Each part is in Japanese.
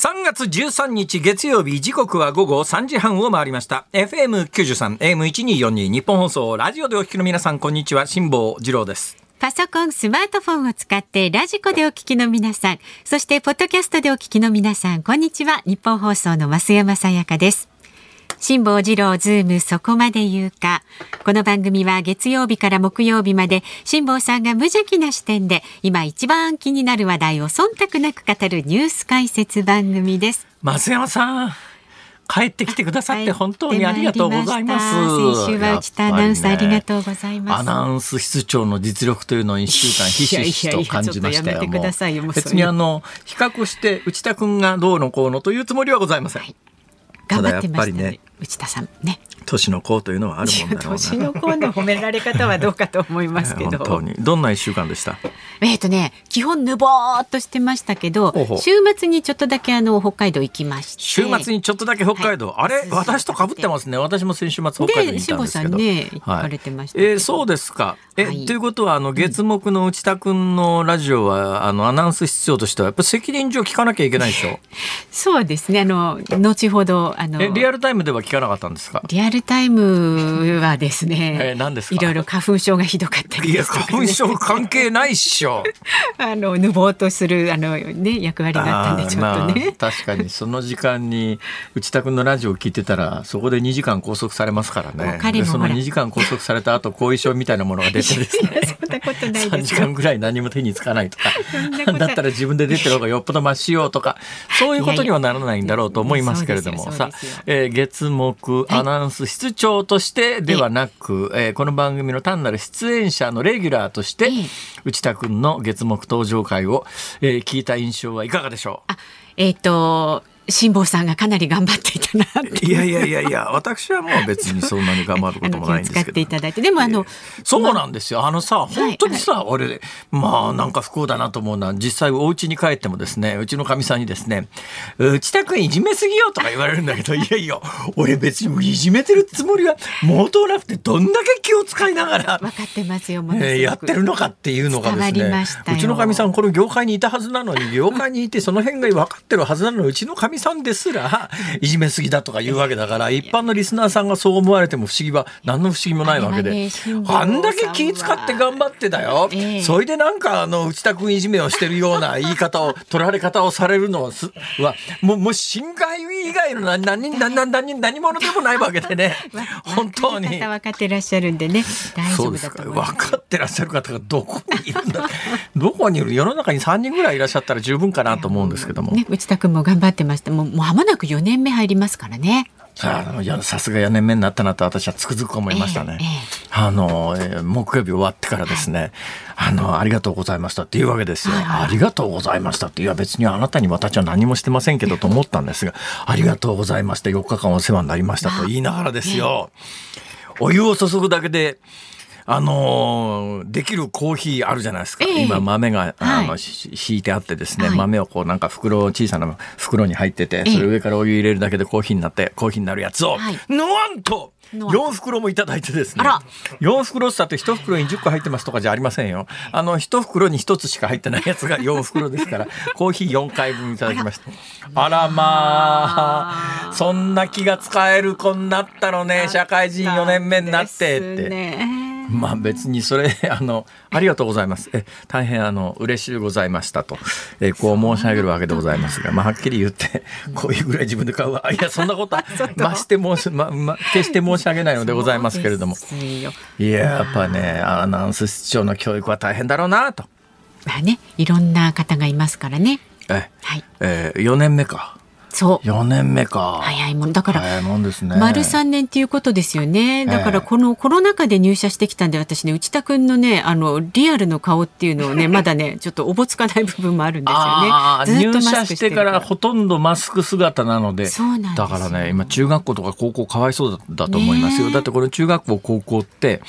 3月13日月曜日時刻は午後3時半を回りました FM93 AM1242 ニッポン放送ラジオでお聞きの皆さんこんにちは辛坊治郎ですパソコン、スマートフォンを使って radiko でお聞きの皆さん、そしてポッドキャストでお聞きの皆さん、こんにちは。ニッポン放送の増山さやかです。辛坊治郎ズームそこまで言うか。この番組は月曜日から木曜日まで辛坊さんが無邪気な視点で今一番気になる話題を忖度なく語るニュース解説番組です。増山さん。帰ってきてくださって本当にありがとうございます。先週は内田アナウンサー、ね、ありがとうございます。アナウンス室長の実力というのを一週間ひしひしと感じましたよ。別にあの比較して内田君がどうのこうのというつもりはございません。はい頑張ってましたね内田さんね。年の子というのはあるもんだろう 年の子の褒められ方はどうかと思いますけど。本当に。どんな一週間でした？えっ、とね基本ぬぼーっとしてましたけど週末にちょっとだけあの北海道行きまして。週末にちょっとだけ北海道、はい、あれ？私と被ってますね。私も先週末北海道に行ったんですけど。ね行かれてました、はい、えー、そうですか。え、はい、ということはあの月目の内田君のラジオは、あのアナウンス室長としてはやっぱ責任上聞かなきゃいけないでしょ？そうですね。あの後ほどあの。リアルタイムでは聞かなかったんですか？リアルタイムはですね、えー、何ですいろいろ花粉症がひどかったり、ね、いや花粉症関係ないっしょ。あのぬぼーとするあのね役割があったんでちょっとね、まあ、確かにその時間に内田君のラジオを聞いてたらそこで2時間拘束されますからね。その2時間拘束された後後遺症みたいなものが出てですね。そんなことない3時間ぐらい何も手につかないとか。だったら自分で出てる方がよっぽどましようとかそういうことにはならないんだろうと思いますけれども。さ、えー、月目アナウンス室長としてではなく、はい、えー、この番組の単なる出演者のレギュラーとして、内田君の月目登場会を、えー、聞いた印象はいかがでしょう？えっ、ー、と辛坊さんがかなり頑張っていたないやいやいやいや私はもう別にそんなに頑張ることもないんですけど。っていただいてでもあの、えー、そうなんですよ。あのさ本当にさ、はいはい、俺まあなんか不幸だなと思うのは実際お家に帰ってもですねうちのかみさんにですね「内田君いじめすぎよ」とか言われるんだけど いやいや俺別にいじめてるつもりは毛頭なくてどんだけ気を使いながら分かってますよえー、やってるのかっていうのがですねうちのかみさんこの業界にいたはずなのに業界にいてその辺が分かってるはずなのにうちのかみさんですらいじめすぎだとか言うわけだから一般のリスナーさんがそう思われても不思議は何の不思議もないわけで。あんだけ気使って頑張ってだよ、それでなんかあの内田君いじめをしてるような言い方を取られ方をされるのはもうもう侵害以外の何何何何何者でもないわけでね。本当に。分かってらっしゃるんでね。大丈夫だと分かってらっしゃる方がどこにいるんだ。どこにいる？世の中に3人ぐらいいらっしゃったら十分かなと思うんですけども、ね、内田君も頑張ってましたもう間もなく4年目入りますからね。さすが4年目になったなと私はつくづく思いましたね。えーえー、あの、えー、木曜日終わってからですね、はい、あの、ありがとうございましたっていうわけですよ。はいはい、ありがとうございましたって、いや別にあなたに私は何もしてませんけどと思ったんですが、ありがとうございました。4日間お世話になりましたと言いながらですよ。お湯を注ぐだけで、あのー、できるコーヒーあるじゃないですか、えー、今豆があの、はい、引いてあってですね、はい、豆をこうなんか袋小さな袋に入っててそれ上からお湯入れるだけでコーヒーになってコーヒーになるやつを、はい、なんと4袋もいただいてですね。4袋っつって1袋に10個入ってますとかじゃありませんよ。あの1袋に1つしか入ってないやつが4袋ですから コーヒー4回分いただきました。あらまあ。そんな気が使える子になったのね社会人4年目になってって。まあ別にそれ あのありがとうございます。え大変あの嬉しいございましたと。えこう申し上げるわけでございますがまあはっきり言ってこういうぐらい自分で買うわ。いやそんなことは まして申しまま決して申し上げないのでございますけれども。いややっぱねアナウンス室長の教育は大変だろうなと。まあねいろんな方がいますからね。え、はい、えー、4年目か。そう。4年目か。早いもん。だから早いもんですね。丸3年っていうことですよね。だからこのコロナ禍で入社してきたんで私ね内田君のねあのリアルの顔っていうのをね まだねちょっとおぼつかない部分もあるんですよね。入社してからほとんどマスク姿なので。だからね今中学校とか高校かわいそうだと思いますよ。だってこの中学校高校って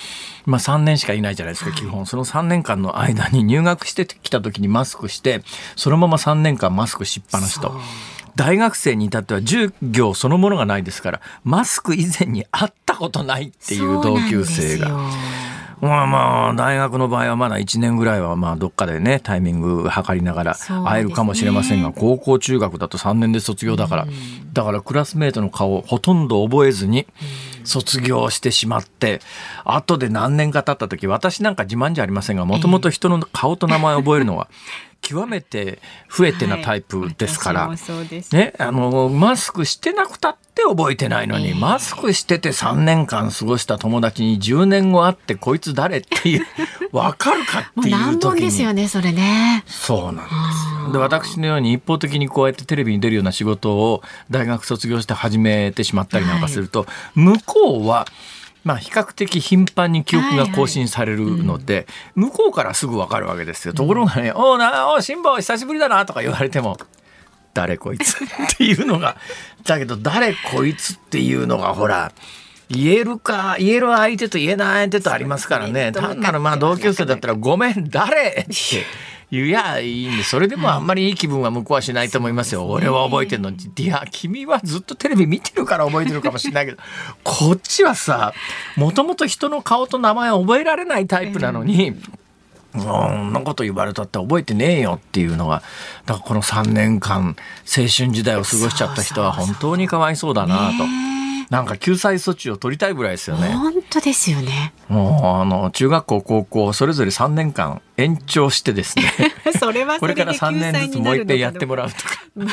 まあ3年しかいないじゃないですか基本。その3年間の間に入学してきた時にマスクしてそのまま3年間マスクしっぱなしと。大学生に至っては授業そのものがないですからマスク以前に会ったことないっていう同級生が。まあまあ大学の場合はまだ1年ぐらいはまあどっかでねタイミング測りながら会えるかもしれませんが、ね、高校中学だと3年で卒業だから、だからクラスメートの顔をほとんど覚えずに卒業してしまって後で何年か経った時私なんか自慢じゃありませんがもともと人の顔と名前を覚えるのは 極めて増えてなタイプですから、はい、ね、あのマスクしてなくたって覚えてないのに、えー、マスクしてて3年間過ごした友達に10年後会ってこいつ誰っていう 分かるかっていう時に。ですよねそれね。そうなんですよ。で私のように一方的にこうやってテレビに出るような仕事を大学卒業して始めてしまったりなんかすると、はい、向こうはまあ、比較的頻繁に記憶が更新されるので、向こうからすぐ分かるわけですよ。ところがね「うん、おなお辛抱久しぶりだな」とか言われても「誰こいつ」っていうのがだけど「誰こいつ」っていうのがほら言えるか言える相手と言えない相手とありますからね。単なるまあ同級生だったら「ごめん誰?」って。言やいいんでそれでもあんまりいい気分は向こうはしないと思いますよ、俺は覚えてるのに。いや君はずっとテレビ見てるから覚えてるかもしれないけど。こっちはさもともと人の顔と名前を覚えられないタイプなのに、そんなこと言われたって覚えてねえよっていうのがだからこの3年間青春時代を過ごしちゃった人は本当にかわいそうだなと。なんか救済措置を取りたいぐらいですよね。本当ですよね。もうあの中学校高校それぞれ3年間延長してですね。それはこれから3年ずつもう一回やってもらうとか。ま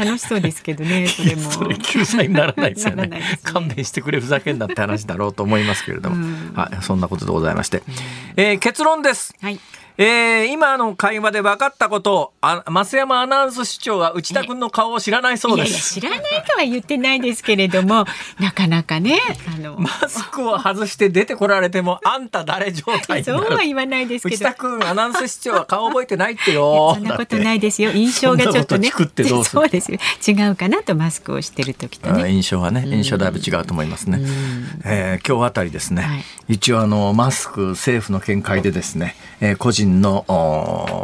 あ、楽しそうですけどね。それも。それ救済にならないですよね。ね勘弁してくれふざけんなって話だろうと思いますけれども、はい、そんなことでございまして、えー、結論です。はい。えー、今の会話で分かったことあ増山アナウンス市長は内田君の顔を知らないそうです。いやいや知らないとは言ってないですけれども なかなかねあのマスクを外して出てこられてもあんた誰状態そうは言わないですけど内田君アナウンス市長は顔覚えてないってよ。そんなことないですよ。印象がちょっとね。そうですよ。違うかなとマスクをしてる時とね印象はね。印象だいぶ違うと思いますね、えー、今日あたりですね、はい、一応あのマスク政府の見解でですね、えー、個人の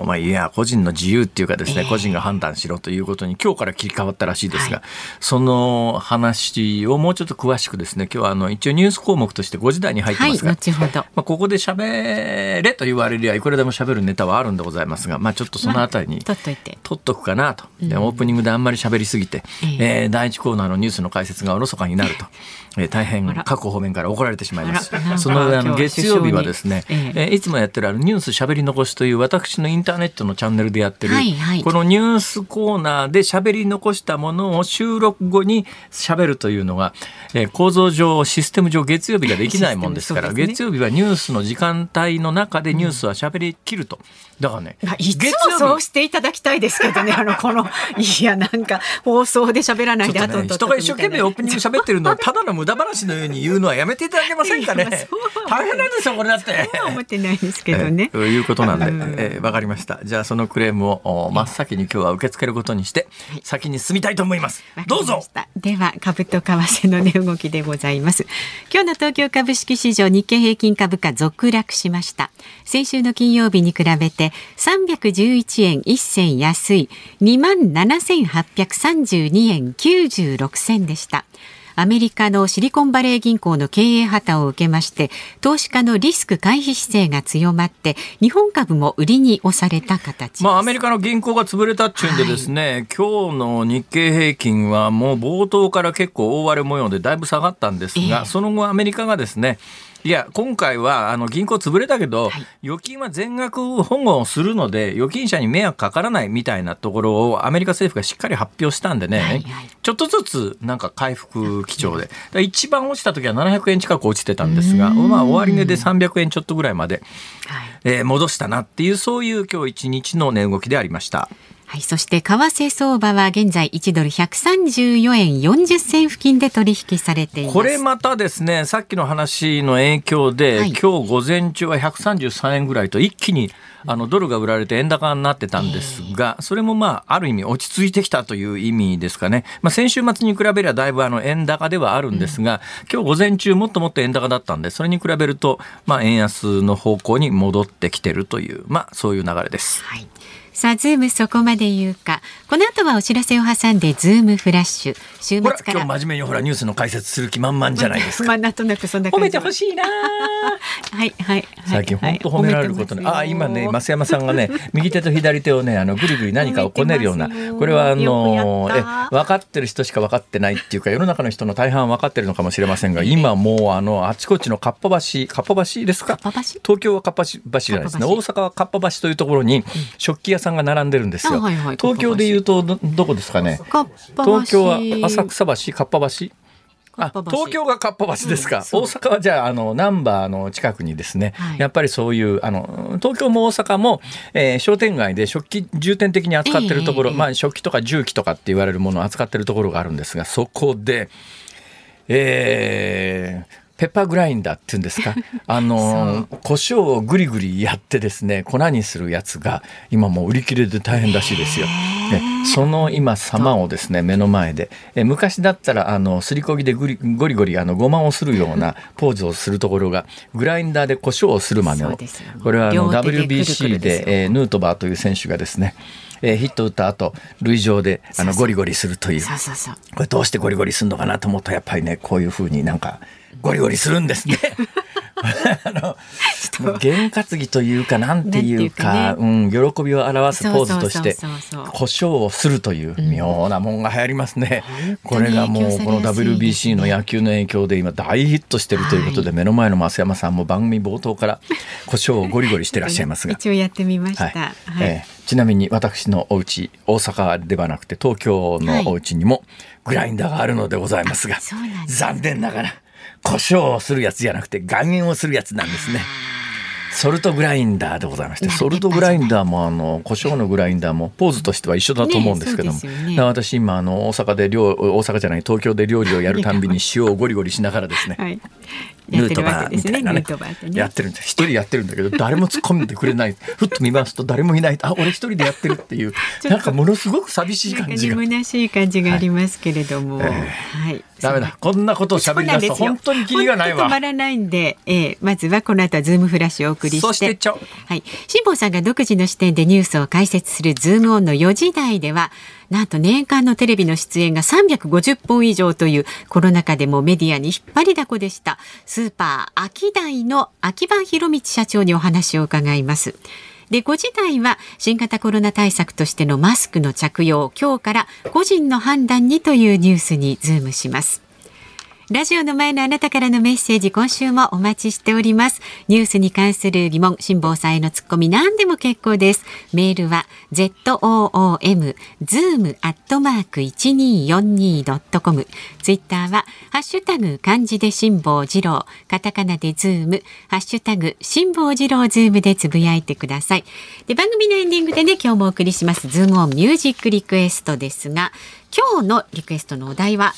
まあ、いや個人の自由っていうかですね、えー、個人が判断しろということに今日から切り替わったらしいですが、はい、その話をもうちょっと詳しくですね今日はあの一応ニュース項目として5時台に入ってますが、はい、後ほど。まあ、ここで喋れと言われりゃいくらでも喋るネタはあるんでございますが、まあ、ちょっとそのあたりに取っといて。取っとくかなと、でオープニングであんまり喋りすぎて、えー、えー、第一コーナーのニュースの解説がおろそかになると。えー、大変各方面から怒られてしまいます。その上あの月曜日はですね、えー、いつもやってるあのニュースしゃべり残しという私のインターネットのチャンネルでやってる、はいはい、このニュースコーナーでしゃべり残したものを収録後にしゃべるというのが、えー、構造上システム上月曜日ができないもんですから、ね、月曜日はニュースの時間帯の中でニュースはしゃべりきると。だからね、いつもそうしていただきたいですけどね、あのこのいやなんか放送で喋らないで、ね、人が一生懸命オープニング喋ってるのをただの無駄話のように言うのはやめていただけませんかね。大変なんですよこれだって。思ってないですけどね。と、えー、いうことなんで、えー、わかりました。じゃあそのクレームを真っ先に今日は受け付けることにして、先に進みたいと思います。どうぞ。では株と為替の値動きでございます。今日の東京株式市場日経平均株価続落しました。先週の金曜日に比べて311円1銭安い2万7832円96銭でした。アメリカのシリコンバレー銀行の経営破綻を受けまして投資家のリスク回避姿勢が強まって日本株も売りに押された形まあ、アメリカの銀行が潰れたっちゅうんでですね、はい、今日の日経平均はもう冒頭から結構大荒れ模様でだいぶ下がったんですが、えー、その後アメリカがですねいや、今回はあの銀行潰れたけど、はい、預金は全額保護するので、預金者に迷惑かからないみたいなところをアメリカ政府がしっかり発表したんでね、はいはい、ちょっとずつなんか回復基調で、一番落ちた時は700円近く落ちてたんですが、まあ、終値で300円ちょっとぐらいまで、はい、えー、戻したなっていう、そういう今日一日の値動きでありました。はい、そして為替相場は現在1ドル134円40銭付近で取引されています。これまたですねさっきの話の影響で、はい、今日午前中は133円ぐらいと一気にあのドルが売られて円高になってたんですが、それもまあある意味落ち着いてきたという意味ですかね、まあ、先週末に比べればだいぶあの円高ではあるんですが、今日午前中もっともっと円高だったんでそれに比べるとまあ円安の方向に戻ってきてるというまあそういう流れです。はいさあ、ズームそこまで言うか。この後はお知らせを挟んで、ズームフラッシュ。週末から。今日真面目にほら、ニュースの解説する気満々じゃないですか。まあ、なんとなくそんな褒めてほしいな はい、はい。最近本当褒められることね。あ、今ね、増山さんがね、右手と左手をね、あの、ぐりぐり何かをこねるような。これは、あの、え、分かってる人しか分かってないっていうか、世の中の人の大半分かってるのかもしれませんが、今もう、あの、あちこちのかっぱ橋、かっぱ橋ですか？東京はかっぱ橋じゃないですね。大阪はかっぱ橋というところに、食器屋さんが並んでるんですよ。東京でいうとどこですかね？東京は浅草橋かっぱ橋。あ東京がかっぱ橋ですか、うん、大阪はじゃああの難波の近くにですね、はい、やっぱりそういうあの東京も大阪も、えー、商店街で食器重点的に扱ってるところ、えー、まあ、食器とか重機とかって言われるものを扱ってるところがあるんですがそこで、えー、ペッパーグラインダーっていうんですか？あの胡椒をぐりぐりやってですね粉にするやつが今もう売り切れで大変らしいですよ。でその今様をですね目の前で。え昔だったらあのすりこぎでぐりゴリゴリあのごまをするような ポーズをするところがグラインダーで胡椒をするまでをこれはあの WBC でえヌートバーという選手がですねえー、ヒット打った後塁上であのゴリゴリするという。これどうしてゴリゴリするのかなと思ったらやっぱりねこういうふうになんかゴリゴリするんですね。あの験担ぎというかなんていうかうん、喜びを表すポーズとして故障をするという妙なもんが流行りますね、うん、これがもうこの WBC の野球の影響で今大ヒットしてるということで、はい、目の前の増山さんも番組冒頭から故障をゴリゴリしてらっしゃいますが。一応やってみました、はい。はい。えー、ちなみに私のお家大阪ではなくて東京のお家にもグラインダーがあるのでございますが、残念ながら胡椒をするやつじゃなくて岩塩をするやつなんですね。ソルトグラインダーでございましてソルトグラインダーもあの胡椒のグラインダーもポーズとしては一緒だと思うんですけども、ねね、私今あの大阪で料大阪じゃない東京で料理をやるたんびに塩をゴリゴリしながらですね、はい、ヌートバーみたいなね。やってるんです一人やってるんだけど誰も突っ込んでくれない。ふっと見ますと誰もいない。あ俺一人でやってるっていう。なんかものすごく寂しい感じが。虚しい感じがありますけれども、はい、はい、ダメだ。こんなことを喋り出すと本当にキリがないわ。止まらないんで、えー、まずはこの後はズームフラッシュをお送りして。そしてはい。辛坊さんが独自の視点でニュースを解説するズームオンの4時台ではなんと年間のテレビの出演が350本以上というコロナ禍でもメディアに引っ張りだこでした。スーパーアキダイの秋葉弘道社長にお話を伺います。で5時台は新型コロナ対策としてのマスクの着用今日から個人の判断にというニュースにズームします。ラジオの前のあなたからのメッセージ今週もお待ちしております。ニュースに関する疑問辛坊さんへのツッコミ何でも結構です。メールは zoom zoom アットマーク 1242.com ツイッターはハッシュタグ漢字で辛坊治郎。カタカナでズーム。ハッシュタグ辛坊治郎ズームでつぶやいてください。で番組のエンディングでね今日もお送りしますズームオンミュージックリクエストですが今日のリクエストのお題は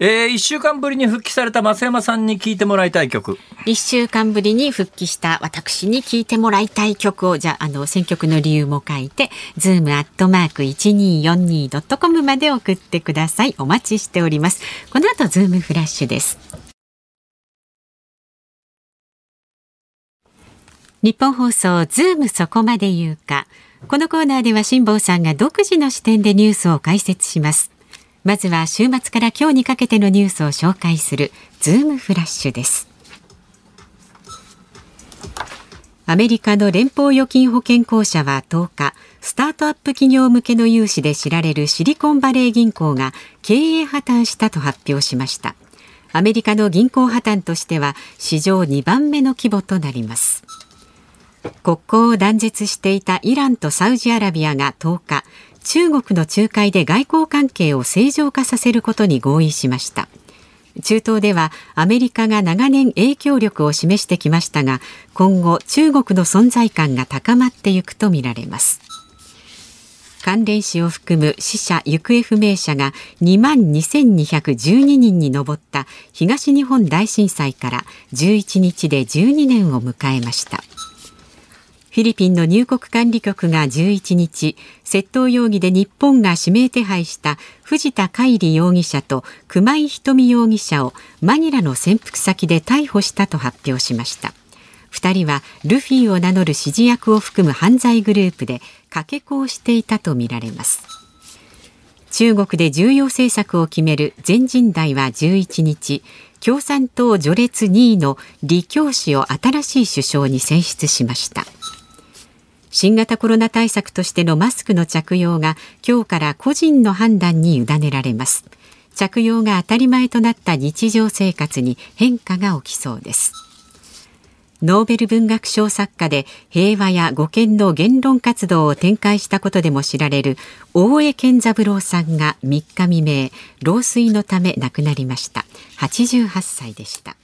えー、1週間ぶりに復帰された増山さんに聞いてもらいたい曲。1週間ぶりに復帰した私に聞いてもらいたい曲をじゃあの選曲の理由も書いて zoom アットマーク 1242.com まで送ってください。お待ちしております。この後ズームフラッシュです。ニッポン放送ズームそこまで言うか。このコーナーでは辛坊さんが独自の視点でニュースを解説します。まずは週末から今日にかけてのニュースを紹介するズームフラッシュです。アメリカの連邦預金保険公社は10日スタートアップ企業向けの融資で知られるシリコンバレー銀行が経営破綻したと発表しました。アメリカの銀行破綻としては史上2番目の規模となります。国交を断絶していたイランとサウジアラビアが10日中国の仲介で外交関係を正常化させることに合意しました。中東ではアメリカが長年影響力を示してきましたが今後中国の存在感が高まっていくとみられます。関連死を含む死者・行方不明者が2万2212人に上った東日本大震災から11日で12年を迎えました。フィリピンの入国管理局が11日窃盗容疑で日本が指名手配した藤田海里容疑者と熊井ひとみ容疑者をマニラの潜伏先で逮捕したと発表しました。2人はルフィを名乗る指示役を含む犯罪グループでかけ子をしていたとみられます。中国で重要政策を決める全人代は11日共産党序列2位の李強氏を新しい首相に選出しました。新型コロナ対策としてのマスクの着用が今日から個人の判断に委ねられます。着用が当たり前となった日常生活に変化が起きそうです。ノーベル文学賞作家で平和や護憲の言論活動を展開したことでも知られる大江健三郎さんが3日未明老衰のため亡くなりました。88歳でした。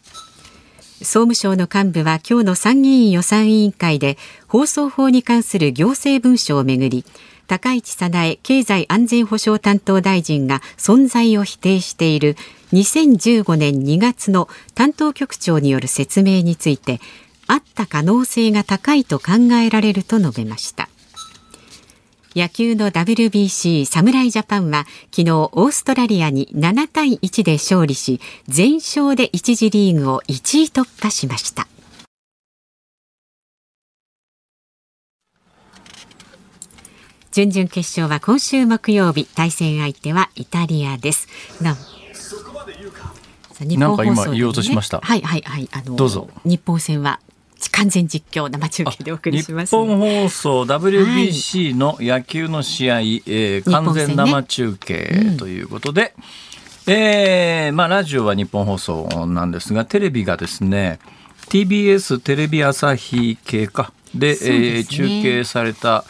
総務省の幹部は今日の参議院予算委員会で放送法に関する行政文書をめぐり高市早苗経済安全保障担当大臣が存在を否定している2015年2月の担当局長による説明についてあった可能性が高いと考えられると述べました。野球の WBC 侍ジャパンは昨日オーストラリアに7対1で勝利し全勝で1次リーグを1位突破しました準々決勝は今週木曜日対戦相手はイタリアですななんか今言おうとしました。はいはいはい。あのどうぞ。日本戦は完全実況生中継でお送りします、ね、日本放送 WBC の野球の試合、はい、えー、完全生中継ということで、ねうん、えー、まあ、ラジオは日本放送なんですがテレビがですね TBS テレビ朝日系か。でで、ね、えー、中継された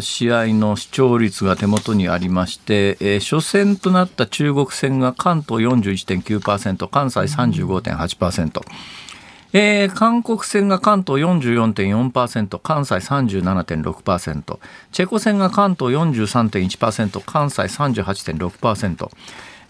試合の視聴率が手元にありまして、えー、初戦となった中国戦が関東41.9%関西35.8%。えー、韓国戦が関東44.4%関西37.6%チェコ戦が関東43.1%関西38.6%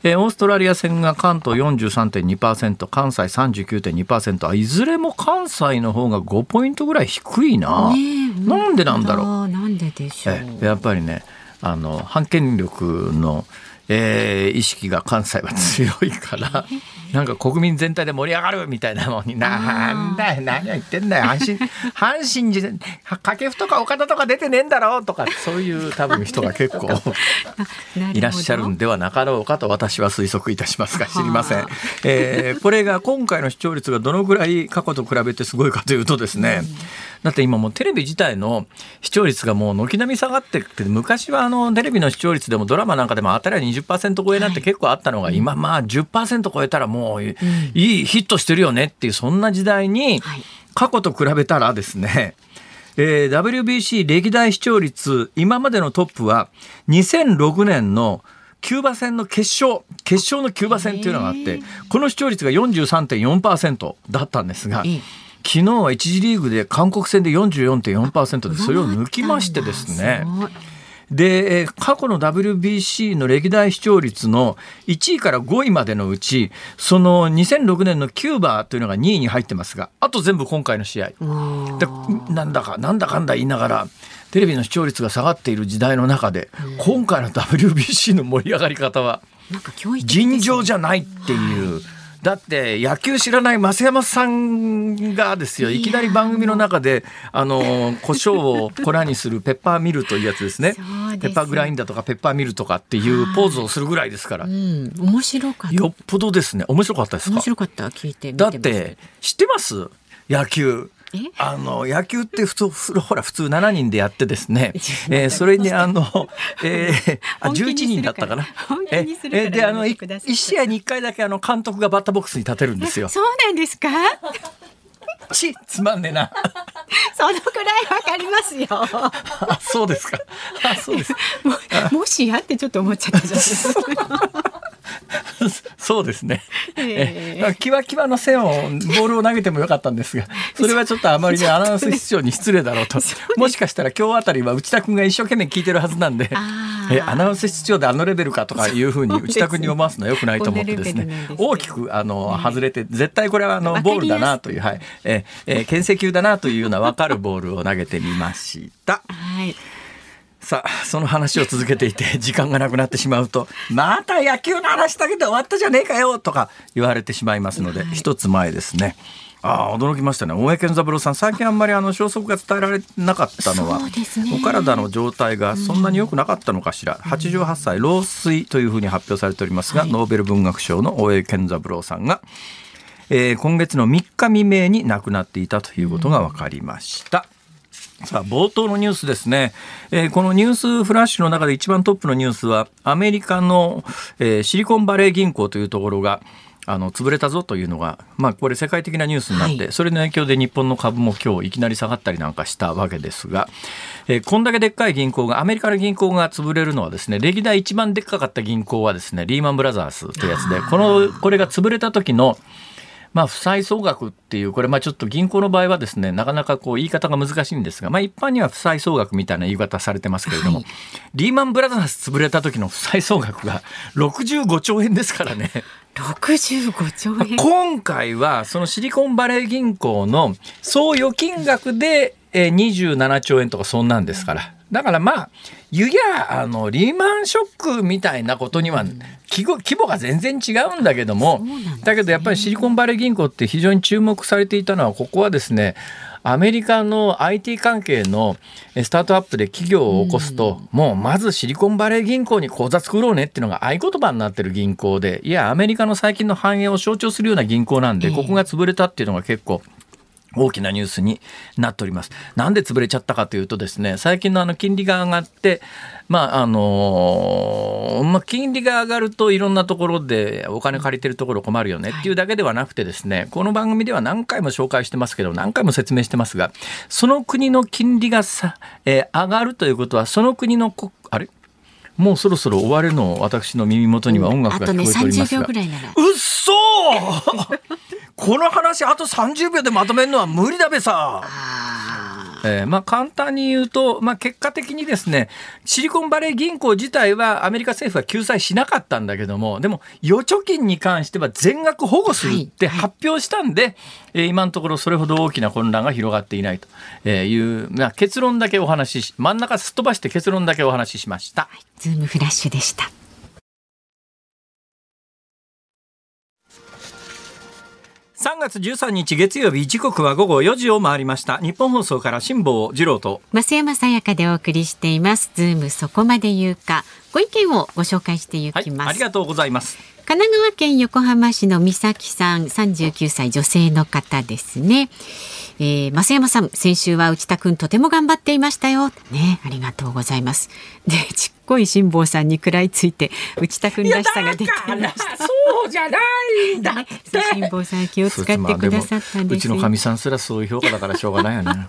えー、オーストラリア戦が関東43.2%関西39.2%いずれも関西の方が5ポイントぐらい低いな、ね、なんでなんだろう。なんででしょう、えー、やっぱりねあの反権力のえー、意識が関西は強いから、なんか国民全体で盛り上がるみたいなもんに。なんだよ何を言ってんだよ。阪神阪神じ掛布とか岡田とか出てねえんだろうとかそういう多分人が結構 いらっしゃるんではなかろうかと私は推測いたしますが知りません、えー、これが今回の視聴率がどのぐらい過去と比べてすごいかというとですね、だって今もうテレビ自体の視聴率がもう軒並み下がってて昔はあのテレビの視聴率でもドラマなんかでも当たりは20%超えなんて結構あったのが、はい、今まあ10%超えたらもういいヒットしてるよねっていうそんな時代に過去と比べたらですね、えー、WBC 歴代視聴率今までのトップは2006年のキューバ戦の決勝。決勝のキューバ戦っていうのがあってこの視聴率が43.4%だったんですが。昨日は1次リーグで韓国戦で44.4%でそれを抜きましてですね。で過去の WBC の歴代視聴率の1位から5位までのうちその2006年のキューバというのが2位に入ってますがあと全部今回の試合。なんだかなんだかんだ言いながらテレビの視聴率が下がっている時代の中で今回の WBC の盛り上がり方は尋常じゃないっていう。だって野球知らない増山さんがですよ。いきなり番組の中であの胡椒を粉にする ペッパーミルというやつですね。ペッパーグラインダーとかペッパーミルとかっていうポーズをするぐらいですから、うん、面白かった。よっぽどですね。面白かったですか？面白かった。聞いてだって知ってます？野球あの野球って普通ほら普通7人でやってですね、えー、それにあの、えー、あ11人だったかな？えー、であの 1, 試合に1回だけあの監督がバッターボックスに立てるんですよ。そうなんですか？ちつまんねえな。そのくらいわかりますよ。あそうですか。あそうです。ももしやってちょっと思っちゃったじゃないですか。そうですね。えー、キワキワの線をボールを投げてもよかったんですが、それはちょっとあまりねアナウンス室長に失礼だろうと。もしかしたら今日あたりは内田君が一生懸命聞いてるはずなんで、えアナウンス室長であのレベルかとかいうふうに内田君に読ますのはよくないと思ってですね、大きくあの外れて絶対これはあのボールだなというはい。ええ牽制球だなというような分かるボールを投げてみました。はいさあその話を続けていて 時間がなくなってしまうとまた野球の話だけで終わったじゃねえかよとか言われてしまいますので、はい、一つ前ですね。ああ驚きましたね。大江健三郎さん最近あんまりあの消息が伝えられなかったのは、ね、お体の状態がそんなに良くなかったのかしら、うん、88歳老衰というふうに発表されておりますが、ノーベル文学賞の大江健三郎さんが、えー、今月の3日未明に亡くなっていたということが分かりました。うん、さあ冒頭のニュースですね、えー、このニュースフラッシュの中で一番トップのニュースはアメリカの、えー、シリコンバレー銀行というところがあの潰れたぞというのが、まあ、これ世界的なニュースになって、はい、それの影響で日本の株も今日いきなり下がったりなんかしたわけですが、えー、こんだけでっかい銀行がアメリカの銀行が潰れるのはですね歴代一番でっかかった銀行はですねリーマンブラザーズというやつでこのこれが潰れた時のまあ、負債総額っていうこれまあちょっと銀行の場合はですねなかなかこう言い方が難しいんですが、まあ、一般には負債総額みたいな言い方されてますけれども、はい、リーマンブラザーズ潰れた時の負債総額が65兆円ですからね。65兆円？今回はそのシリコンバレー銀行の総預金額で27兆円とかそんなんですから。だからまあゆやあのリーマンショックみたいなことには規模規模が全然違うんだけども、ね、だけどやっぱりシリコンバレー銀行って非常に注目されていたのはここはですねアメリカの IT 関係のスタートアップで企業を起こすと、うん、もうまずシリコンバレー銀行に口座作ろうねっていうのが合言葉になってる銀行でいやアメリカの最近の繁栄を象徴するような銀行なんで、ここが潰れたっていうのが結構大きなニュースになっております。なんで潰れちゃったかというとですね、最近のあの金利が上がって、まああのまあ、金利が上がるといろんなところでお金借りてるところ困るよねっていうだけではなくてですね、この番組では何回も紹介してますけど何回も説明してますがその国の金利がさ、えー、上がるということはその国のあれ？もうそろそろ終わるの私の耳元には音楽が聞こえておりますが、うん、うっそこの話あと30秒でまとめるのは無理だべさ。えー、まあ簡単に言うと、まあ、結果的にですねシリコンバレー銀行自体はアメリカ政府は救済しなかったんだけどもでも預貯金に関しては全額保護するって発表したんで、はいはい、今のところそれほど大きな混乱が広がっていないという、まあ、結論だけお話し真ん中すっ飛ばして結論だけお話ししました。ズームフラッシュでした3月13日月曜日時刻は午後4時を回りました。ニッポン放送から辛坊治郎と。増山さやかでお送りしています。ズームそこまで言うか。ご意見をご紹介していきます、はい、ありがとうございます。神奈川県横浜市の美咲さん39歳女性の方ですね。えー、増山さん先週は内田くんとても頑張っていましたよ。ねありがとうございます。でこい辛坊さんに食らいついて内田くんらしさが出ていました。そうじゃないんだ辛 坊さん気を使ってくださったんですうちのかみさんすらそういう評価だからしょうがないよね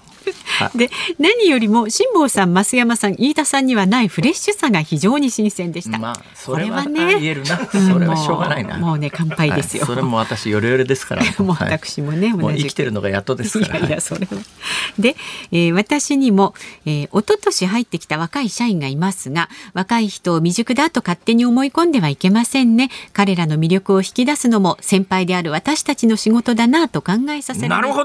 で何よりも辛坊さん増山さん飯田さんにはないフレッシュさが非常に新鮮でした。まあそれはね言えるな。それはしょうがないな。もうね乾杯ですよ。それも私よれよれですから。もう私もね、もう生きてるのがやっとですから。いやいやそれは。で、えー、私にも、えー、一昨年入ってきた若い社員がいますが、若い人を未熟だと勝手に思い込んではいけませんね。彼らの魅力を引き出すのも先輩である私たちの仕事だなと考えさせられて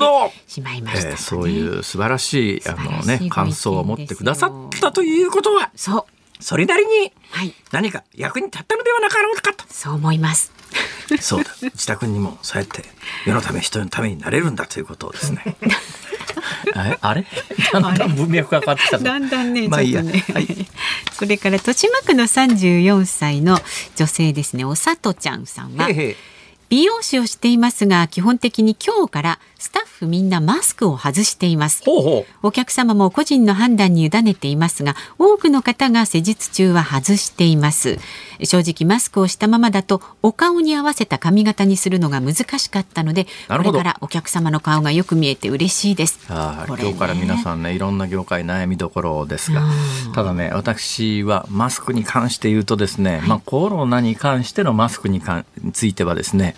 しまいました、ね、そういう素晴らしいあのね感想を持ってくださったということはそう。それなりに何か役に立ったのではなかろうかと、そう思います。そうだ。自宅にもそうやって世のため人のためになれるんだということをですね。あれ？だんだん文脈が変わってきただんだんね、まあいいや、ね。はい、それから豊島区の34歳の女性ですね。おさとちゃんさんは美容師をしていますが基本的に今日からスタッフみんなマスクを外しています。お客様も個人の判断に委ねていますが多くの方が施術中は外しています。正直マスクをしたままだとお顔に合わせた髪型にするのが難しかったのでこれからお客様の顔がよく見えて嬉しいです。あ、ね、今日から皆さんねいろんな業界悩みどころですが。ただね私はマスクに関して言うとですね、はい、まあコロナに関してのマスクについてはですね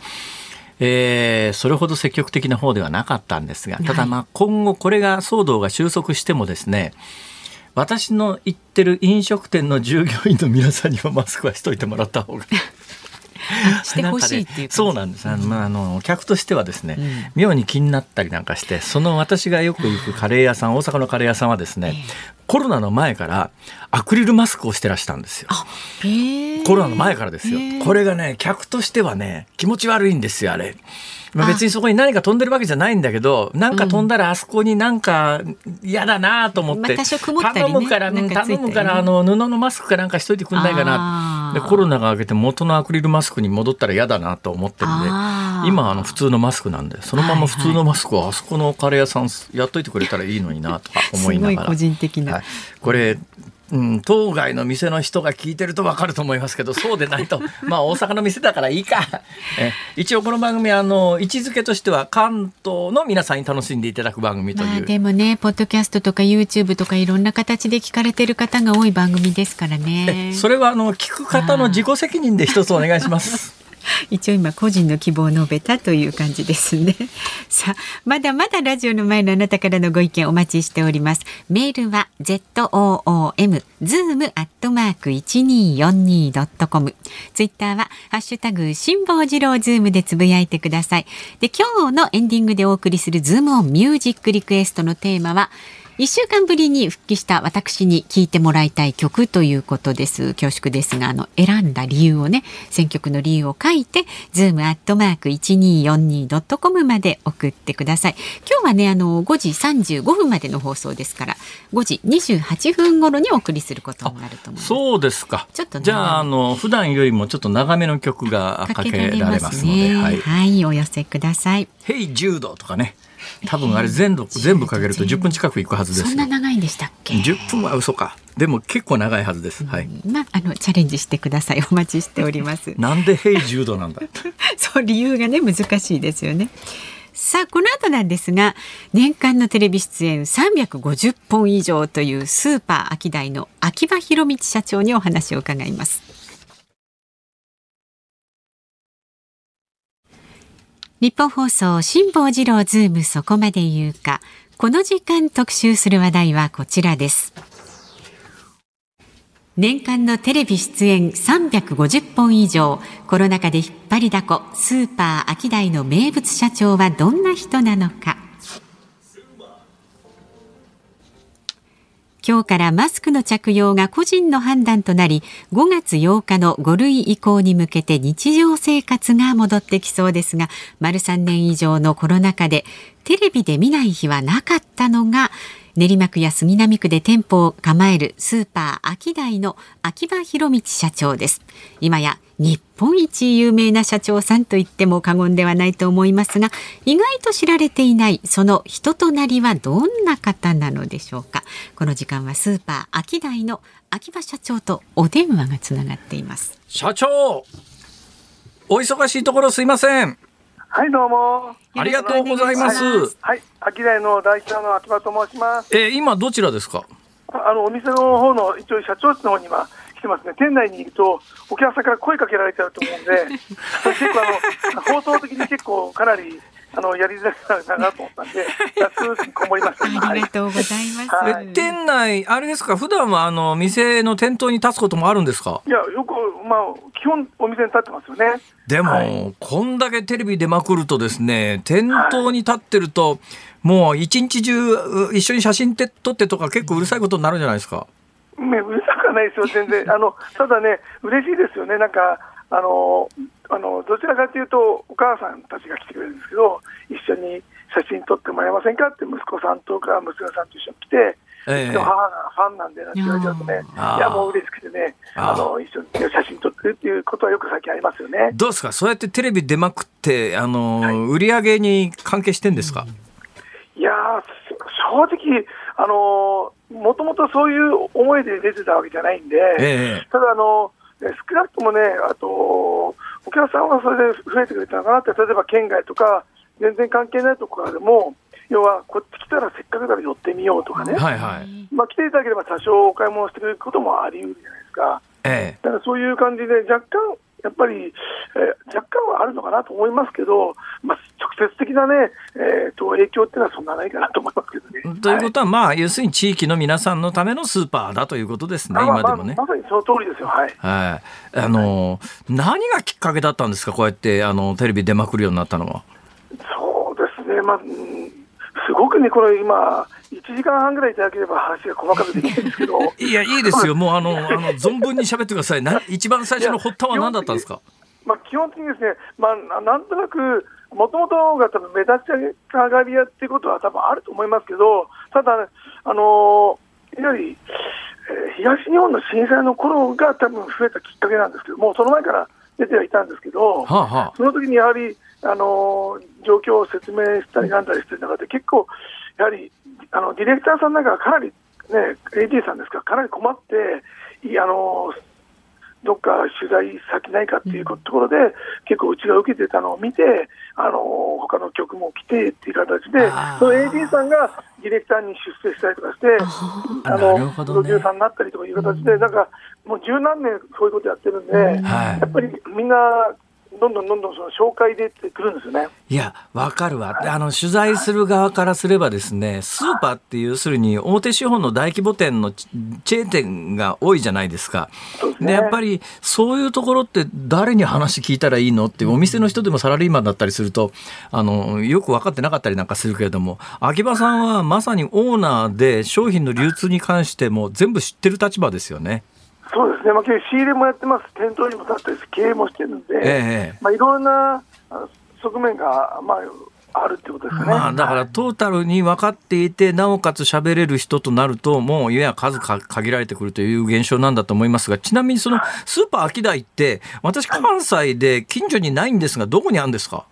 えー、それほど積極的な方ではなかったんですが、ただまあ今後これが騒動が収束してもですね、私の行ってる飲食店の従業員の皆さんにはマスクはしといてもらった方が してほしいっていうそうなんです。あの、あの客としてはですね、うん、妙に気になったりなんかしてその私がよく行くカレー屋さん大阪のカレー屋さんはですね、コロナの前からアクリルマスクをしてらしたんですよ。コロナの前からですよ。これがね客としてはね気持ち悪いんですよあれ。まあ、別にそこに何か飛んでるわけじゃないんだけどなんか飛んだらあそこになんか嫌だなと思って、頼むから、頼むからあの布のマスクかなんかしといてくんないかなでコロナが明けて元のアクリルマスクに戻ったら嫌だなと思ってるんで今あの普通のマスクなんでそのまま普通のマスクをあそこのカレー屋さんやっといてくれたらいいのになとか思いながら。個人的な、はい、これうん、当該の店の人が聞いてると分かると思いますけどそうでないと まあ大阪の店だからいいか。え一応この番組あの位置づけとしては関東の皆さんに楽しんでいただく番組という、まあ、でもねポッドキャストとか YouTube とかいろんな形で聞かれてる方が多い番組ですからね。それはあの聞く方の自己責任で一つお願いします 一応今個人の希望を述べたという感じですね。さあ、まだまだラジオの前のあなたからのご意見お待ちしております。メールは zoom zoom アットマーク一二四二ドットコム。ツイッターはハッシュタグ辛坊治郎ズームでつぶやいてください。で、今日のエンディングでお送りするズームオンミュージックリクエストのテーマは1週間ぶりに復帰した私に聴いてもらいたい曲ということです。恐縮ですがあの選んだ理由をね選曲の理由を書いて zoom アットマーク 1242.com まで送ってください。今日はねあの5時35分までの放送ですから5時28分頃にお送りすることになると思います。そうですか。ちょっとじゃああの普段よりもちょっと長めの曲がかけられますので、ね、はい、はい、お寄せください「ヘイ柔道」とかね多分あれ全部全部かけると10分。近くいくはずですそんな長いんでしたっけ？10分は嘘か。でも結構長いはずです、はい。まああのチャレンジしてください。お待ちしております。なんで平柔道なんだ？そう理由がね難しいですよね。さあこの後なんですが年間のテレビ出演350本以上というスーパーアキダイの秋葉博道社長にお話を伺いますニッポン放送辛坊治郎ズームそこまで言うか。この時間特集する話題はこちらです。年間のテレビ出演350本以上。コロナ禍で引っ張りだこ。スーパーアキダイの名物社長はどんな人なのか。今日からマスクの着用が個人の判断となり5月8日の5類移行に向けて日常生活が戻ってきそうですが丸3年以上のコロナ禍でテレビで見ない日はなかったのが練馬区や杉並区で店舗を構えるスーパーアキダイの秋葉博道社長です。今や日本一有名な社長さんと言っても過言ではないと思いますが意外と知られていないその人となりはどんな方なのでしょうか。この時間はスーパーアキダイの秋葉社長とお電話がつながっています。社長お忙しいところすいません。はいどうもありがとうございます。はい、秋田の代表の秋葉と申します。えー、今どちらですか？あのお店の方の一応社長室の方に今来てますね。店内にいるとお客さんから声かけられちゃうと思うんで、結構あの放送的に結構かなりあのやりづらいなと思ったんで、こもりました。ありがとうございます。はい、店内あれですか、普段はあの店の店頭に立つこともあるんですか？いや、よくまあ基本お店に立ってますよね。でも、はい、こんだけテレビ出まくるとですね、店頭に立ってると、はい、もう一日中一緒に写真撮ってとか結構うるさいことになるじゃないですか？ね、うるさくはないですよ、全然。あのただね、嬉しいですよね、なんかあのあのどちらかというと、お母さんたちが来てくれるんですけど、一緒に写真撮ってもらえませんかって、息子さんとか娘さんと一緒に来て、えー、母がファンなんでなんて言われちゃうとね、いや、もう嬉しくてね、あの一緒に写真撮ってるっていうことはよく最近ありますよね。どうですか、そうやってテレビ出まくって、あの、はい、売り上げに関係してんですか、いや正直、あのもともとそういう思いで出てたわけじゃないんで、えー、ただあの、少なくともね、あと、お客さんはそれで増えてくれたのかなって、例えば県外とか、全然関係ないところでも、要はこっち来たらせっかくだから寄ってみようとかね、はいはい。まあ、来ていただければ多少お買い物してくれることもあり得るじゃないですか、ええ、だからそういう感じで、若干、やっぱり、えー、若干はあるのかなと思いますけど、まあ、直接的なね、えーと、影響っていうのはそんなないかなと思いますけどね。ということは、はい、まあ、要するに地域の皆さんのためのスーパーだということですね、今でもね。まあ、まさにその通りですよ、はい。はい、あの何がきっかけだったんですか、こうやってあのテレビ出まくるようになったのは。そうですね、まあ、すごくね、これ今、1時間半ぐらいいただければ話が細かくできるんですけど。いや、いいですよ。もうあの、あの、存分に喋ってください。な、一番最初の発端は何だったんですか？まあ、基本的にですね、まあ、なんとなく、もともとが多分目立ち上がり屋っていうことは多分あると思いますけど、ただ、あのー、やはり、えー、東日本の震災の頃が多分増えたきっかけなんですけども、その前から出てはいたんですけど、はあはあ、その時にやはり、あのー、状況を説明したりなんだりしてる中で、結構、やはりあのディレクターさんなんかかなり、ね、AD さんですか、かなり困って、いあのどっか取材先ないかっていうところで、結構うちが受けてたのを見て、あの他の局も来てっていう形で、その AD さんがディレクターに出世したりとかして、あのプロデューサーになったりとかいう形で、なんかもう十何年そういうことやってるんで、やっぱりみんなどんどんどんどんその紹介でってくるんですよね。いや、わかるわ、はい、あの取材する側からすればですね、スーパーっていうするに大手資本の大規模店のチェーン店が多いじゃないですか。で、ね、やっぱりそういうところって誰に話聞いたらいいのってお店の人でもサラリーマンだったりすると、あのよく分かってなかったりなんかするけれども、秋葉さんはまさにオーナーで商品の流通に関しても全部知ってる立場ですよね。そうですね、まあ、仕入れもやってます、店頭にも立ったり経営もしてるんで、ええ、まあ、いろんな側面が、まあ、あるってことですね、まあ、だからトータルに分かっていて、なおかつ喋れる人となると、もういや数か限られてくるという現象なんだと思いますが、ちなみにそのスーパーアキダイって、私、関西で近所にないんですが、どこにあるんですか？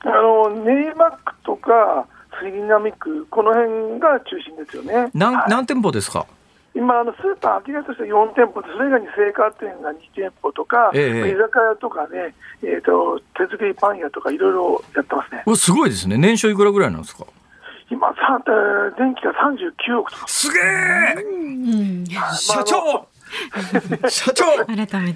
あの練馬区とか杉並区、この辺が中心ですよね。何何店舗ですか？今、あのスーパー、秋葉として4店舗で、それ以外に青果店が2店舗とか、ええ、居酒屋とかね、えーと、手作りパン屋とか、いろいろやってますね。すごいですね、年商いくらぐらいなんですか？今、電気が39億とか。すげえ、社長 社長改めてね。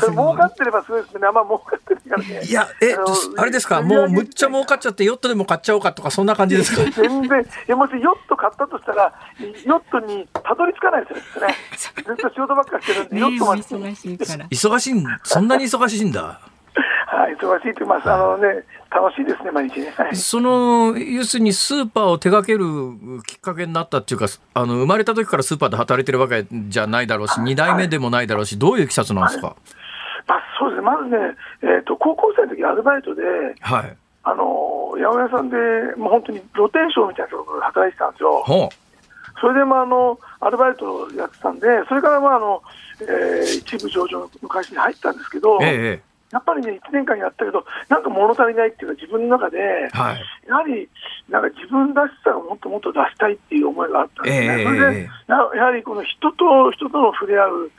儲かってればそうですね。あんま儲かってるからね。いや、え、あれですか、もうむっちゃ儲かっちゃって、ヨットでも買っちゃおうかとか、そんな感じですか？全然、いや、もしヨット買ったとしたら、ヨットにたどり着かないですよね。ずっと仕事ばっかりしてるんで、ヨットまで。忙しいから。忙しい、そんなに忙しいんだ。はい、忙しいって言います。あのね、楽しいですね、毎日ね。はい、その、要するにスーパーを手掛けるきっかけになったっていうか、あの、生まれた時からスーパーで働いてるわけじゃないだろうし、二、代目でもないだろうし、どういういきさつなんですか、はい、まあ、そうですね、まずね、えっ、ー、と、高校生の時アルバイトで、はい。あの、八百屋さんで、もう本当に露天商みたいなところで働いてたんですよ。ほうそれで、まあ、あのアルバイトやってたんで、それから、まああのえー、一部上場の会社に入ったんですけど、ええ、やっぱりね、1年間やったけど、なんか物足りないっていうか、自分の中で、はい、やはりなんか自分らしさをもっともっと出したいっていう思いがあったんですね、えー、それでやはりこの人と人との触れ合う、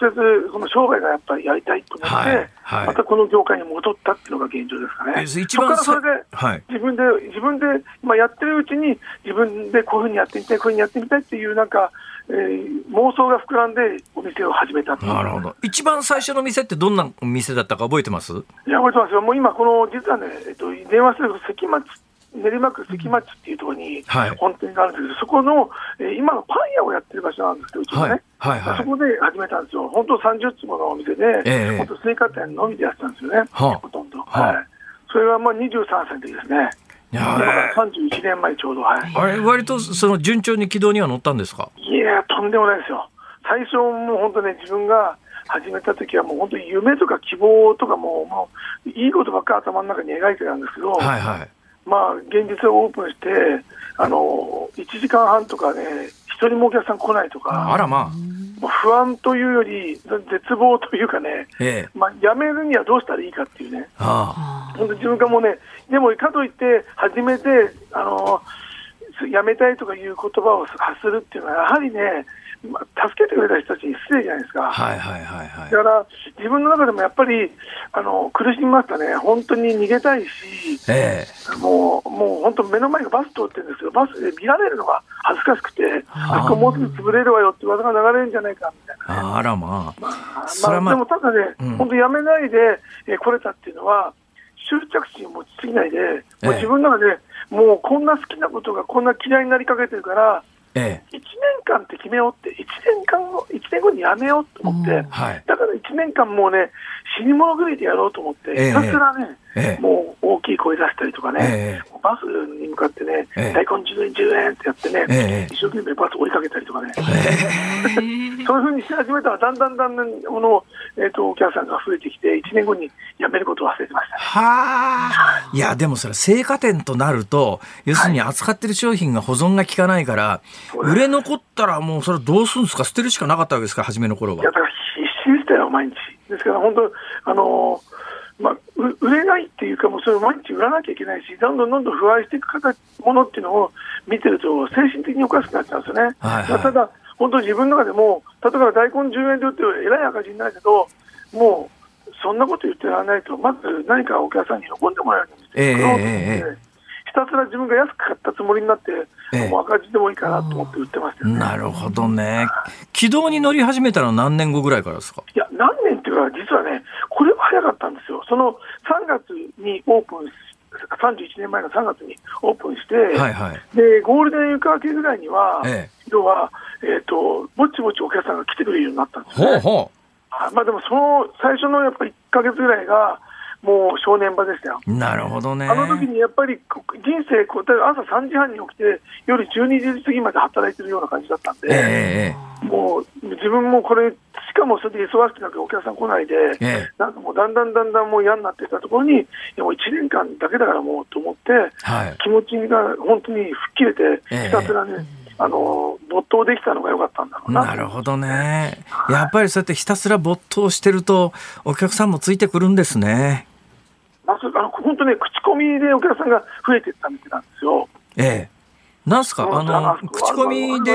直接、この商売がやっぱりやりたいと思って、はいはい、またこの業界に戻ったっていうのが現状ですかね。一番そこからそれで、自分で、自分で、まあ、やってるうちに、自分でこういうふうにやってみたい、こういうふうにやってみたいっていう、なんか、えー、妄想が膨らんでお店を始めたなるほど。一番最初の店ってどんな店だったか覚えてます？いや覚えてますよ。もう今この実はね、えっと、電話する関町練馬区関町っていうところに本店があるんですけど、はい、そこの、えー、今のパン屋をやってる場所なんですけど、うちのね、はいはいはい、そこで始めたんですよ、本当30坪のお店で、えー、本当、青果店のみでやってたんですよね、はあ、ほとんど。はい、それはまあ23歳でですね。いや31年前ちょうど、はい、あれ、割とその順調に軌道には乗ったんですか？いや、とんでもないですよ。最初、もう本当ね、自分が始めた時は、もう本当に夢とか希望とかも、もういいことばっか頭の中に描いてたんですけど、はいはい、まあ、現実をオープンして、あの1時間半とかね、一人もお客さん来ないとか、あらまあ、不安というより、絶望というかね、ええ、まあ、やめるにはどうしたらいいかっていうね、あ。本当自分がもうね、でもかといって、初めて、あのやめたいとかいう言葉を発するっていうのは、やはりね、まあ、助けてくれた人たちに失礼じゃないですか。はいはいはいはい、だから自分の中でもやっぱりあの苦しみましたね、本当に逃げたいし、えー、もうもう本当、目の前がバス通ってるんですけど、バスで見られるのが恥ずかしくて、あこもうすぐ潰れるわよって技が流れるんじゃないかみたいな、あらまあ、まあ、まあ、でもただね、うん、本当、やめないで、えー、来れたっていうのは、執着心を持ちすぎないで、もう自分の中で、もうこんな好きなことがこんな嫌いになりかけてるから、ええ、1年間って決めようって、1年間後、1年後にやめようと思って、はい、だから1年間もうね、死に物狂いでやろうと思って、ひたすらね、ええ、もう大きい声出したりとかね、え、バスに向かってね、大根10円、10円ってやってね、一生懸命バス追いかけたりとかね、そういうふうにし始めたら、だんだんだんだんこの、えーと、お客さんが増えてきて、1年後に辞めることを忘れてました、ね、はあ、いや、でもそれ、青果店となると、要するに扱ってる商品が保存が効かないから、はい、売れ残ったら、もうそれ、どうするんですか、捨てるしかなかったわけですか、初めの頃は。いやだから必死でしたよ、毎日。ですから、本当、あのまあ、売れないっていうか、もうそれを毎日売らなきゃいけないし、どんどんどんどん不愛していくものっていうのを見てると、精神的におかしくなっちゃうんですよね。はいはい、ただ本当、自分の中でも、例えば大根10円で売ってえらい赤字になるけど、もうそんなこと言ってられないと、まず何かお客さんに喜んでもらえるよ。うにえーえー、ひたすら自分が安く買ったつもりになって、えー、もう赤字でもいいかなと思って売ってました、ね、なるほどね、軌道に乗り始めたのは何年後ぐらいからですか？いや、っていうか、実はね、これは早かったんですよ、その3月にオープン31年前の3月にオープンして、はいはい、でゴールデンウィーク明けぐらいには、ええ、要は、えーと、ぼちぼちお客さんが来てくれるようになったんですね。ほうほう。まあ、でもその最初のやっぱり1か月ぐらいが、もう正念場でしたよ。なるほどね。あの時にやっぱり人生、朝3時半に起きて、夜12時過ぎまで働いてるような感じだったんで、えー、もう自分もこれ、しかもそれで忙しくなくてお客さん来ないで、えー、なんかもうだんだんだんだんもう嫌になってたところに、もう1年間だけだからもうと思って、はい、気持ちが本当に吹っ切れて、ひたすらね、えーあの没頭できたのが良かったんだろうな。なるほどね。やっぱりそうやってひたすら没頭してると、お客さんもついてくるんですね。まあ、あの本当ね、口コミでお客さんが増えていったみたいなんですよ。ええ。なんすか？あの、口コミで、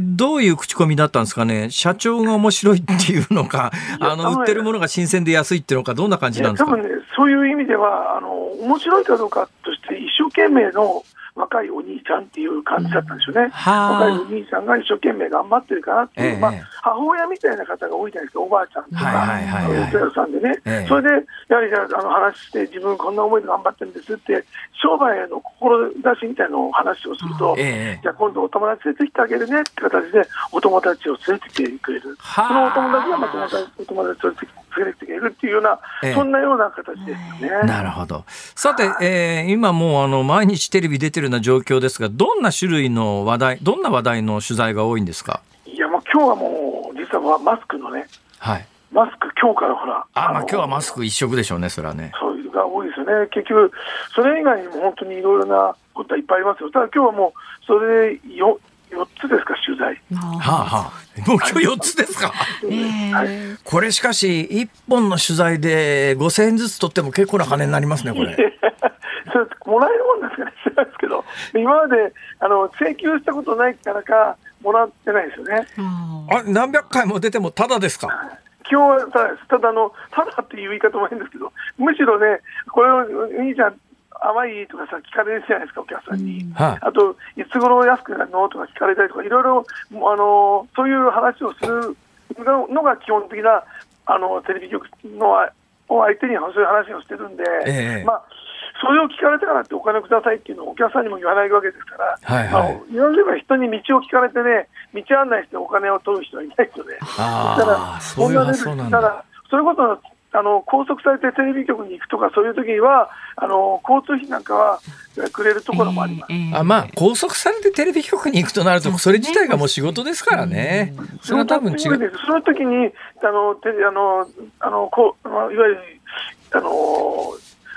どういう口コミだったんですかね？社長が面白いっていうのか、あの、売ってるものが新鮮で安いっていうのか、どんな感じなんですか？多分ね、そういう意味では、あの、面白いかどうかとして、一生懸命の若いお兄ちゃんっていう感じだったんですよね、うん、若いお兄さんが一生懸命頑張ってるかなっていう、えー、まあ、母親みたいな方が多いじゃないですか、おばあちゃんとか、お世話さんでね、えー、それでやはりあの話して、自分、こんな思いで頑張ってるんですって、商売への志みたいなお話をすると、えー、じゃあ今度、お友達連れてきてあげるねって形で、お友達を連れてきてくれる、そのお友達がまたお友達連れてきて連れてきてるっていうような、そんなような形ですね。なるほど。さて、えー、今もうあの毎日テレビ出てるような状況ですが、どんな種類の話題、どんな話題の取材が多いんですか？いや、もう今日はもう、実はマスクのね、はい、マスク、今日からほら、あまあ今日はマスク一色でしょうね、それはね。そういうのが多いですよね、結局、それ以外にも本当にいろいろなことはいっぱいありますよ、ただ今日はもう、それでよ4つですか、取材。はあはあ、もう今日4つですか、はい、これしかし、1本の取材で5000円ずつ取っても結構な金になりますね、これ。それもらえるもんですかね、知らないですけど、今まであの請求したことないからか、もらってないですよね。あ何百回も出てもただですか？今日はただただの、ただっていう言い方も変ですけど、むしろね、これをいいじゃん、甘いとかさ、聞かれるじゃないですか、お客さんに。うん。はあ、あと、いつ頃安くなるのとか聞かれたりとか、いろいろ、あのそういう話をするのが基本的なあのテレビ局のを相手にそういう話をしてるんで、ええ、まあ、それを聞かれたからってお金くださいっていうのをお客さんにも言わないわけですから、はいはい。まあ、言われれば人に道を聞かれてね、道案内してお金を取る人はいないので、あだからそういう発想なんだ。それこそあの拘束されてテレビ局に行くとか、そういう時にはあの交通費なんかはくれるところもあります、えーえー、あまあ、拘束されてテレビ局に行くとなると、それ自体がもう仕事ですからね、それは多分違う。その時にあのテあのあのこういわゆるあの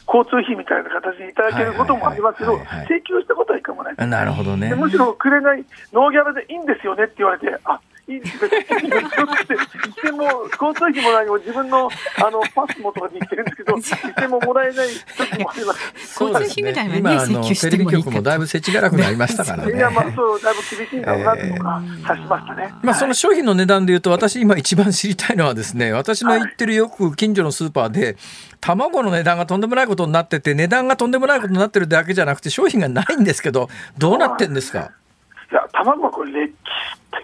交通費みたいな形でいただけることもありますけど、請求したことはいかもない。なるほどね。むしろくれない、ノーギャラでいいんですよねって言われて、あいいです別に一銭も交通費もないも自分のあのパスもとかで言ってるんですけど、一銭ももらえない時もあります。交通費ぐらいはね、今あのテレビ局もだいぶ世知辛くなりましたからね。いやまあそうだいぶ厳しいんだろうなとか察しましたね。まあその商品の値段でいうと私今一番知りたいのはですね、私の行ってるよく近所のスーパーで。卵の値段がとんでもないことになってて値段がとんでもないことになってるだけじゃなくて商品がないんですけどどうなってんですかいや、卵はこれ、歴史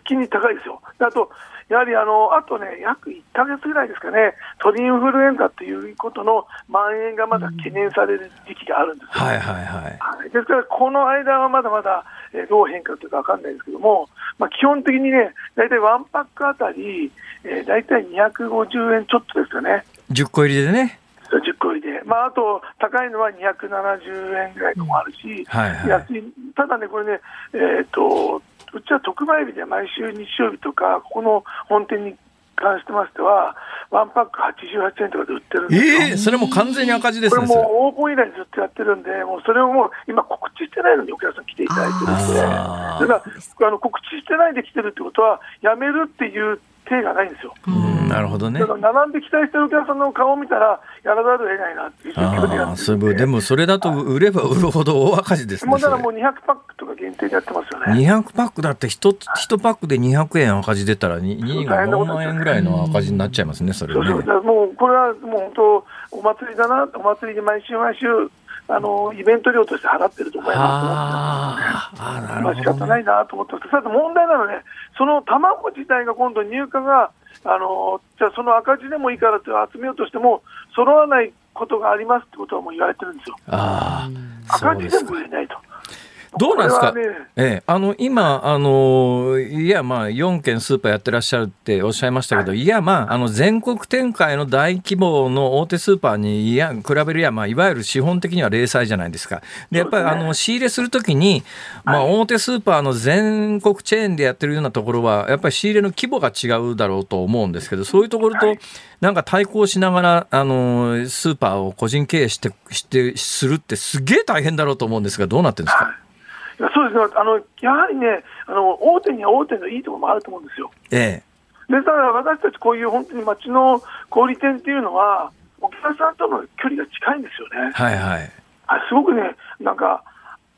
的に高いですよ。あと、やはりあのあとね、約1か月ぐらいですかね、鳥インフルエンザということの蔓延がまだ懸念される時期があるんですよ、はいはいはい、ですから、この間はまだまだ、えー、どう変化するか分かんないですけども、まあ、基本的にね、大体ワンパックあたり、えー、大体250円ちょっとですかね。10個入りでね。10個入りで、まあ、あと高いのは270円ぐらいのもあるし、はいはい、安いただね、これね、えーと、うちは特売日で毎週日曜日とか、ここの本店に関してましては、ワンパック88円とかで売ってるんで。えー、それも完全に赤字ですね。これもうオープン以来ずっとやってるんで、もうそれをもう今告知してないのにお客さん来ていただいてるんで、だからあの告知してないで来てるってことは、やめるっていう手がないんですよ。なるほどね。だから並んで期待してるお客さんの顔を見たら、やらざるを得ないなっていう状況でやってるでもそれだと売れば売るほど大赤字ですね。もうだからもう200パックとか限定でやってますよね。200パックだって 1, 1パックで200円赤字出たら2、2が4万円ぐらいの赤字になっちゃいますね、それね。そうそうもうこれはもう本当、お祭りだな、お祭りで毎週毎週、あのイベント料として払ってると思います、あなるほど、ね、まあ仕方ないなと思ってます、ただ問題なのはね、その卵自体が今度、入荷が、あのじゃあ、その赤字でもいいからって集めようとしても、揃わないことがありますってことはもう言われてるんですよ。あ赤字でも売れないと。どうなんですか、ね、ええ、あの今あの、いや、まあ、4軒スーパーやってらっしゃるっておっしゃいましたけど、はい、いや、まあ、あの全国展開の大規模の大手スーパーにいや比べるや、まあ、いわゆる資本的には零細じゃないですか。でやっぱり、ね、あの仕入れするときに、まあ、大手スーパーの全国チェーンでやってるようなところは、やっぱり仕入れの規模が違うだろうと思うんですけど、そういうところと、なんか対抗しながら、あのスーパーを個人経営してしてするって、すげえ大変だろうと思うんですが、どうなってるんですか？そうですねあのやはりねあの、大手には大手のいいところもあると思うんですよ。ええ、でただ私たちこういう本当に街の小売店っていうのは、お客さんとの距離が近いんですよね。はいはい、あすごくね、なんか、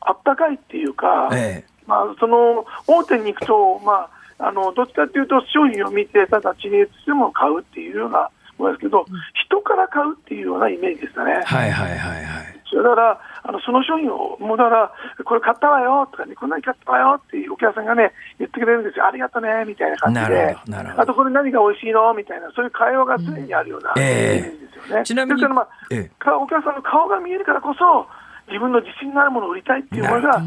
あったかいっていうか、ええ、まあ、その大手に行くと、まあ、あのどっちかというと、商品を見て、ただ地に移しても買うっていうようなものですけど、人から買うっていうようなイメージでしたね。はいはいはいはい。だからあのその商品を、もうだから、これ買ったわよとかね、こんなに買ったわよっていうお客さんがね、言ってくれるんですよ、ありがとうねみたいな感じで、あとこれ何が美味しいの？みたいな、そういう会話が常にあるようなイメージですよね。ちなみに、まあええ、お客さんの顔が見えるからこそ、自分の自信のあるものを売りたいっていう思いが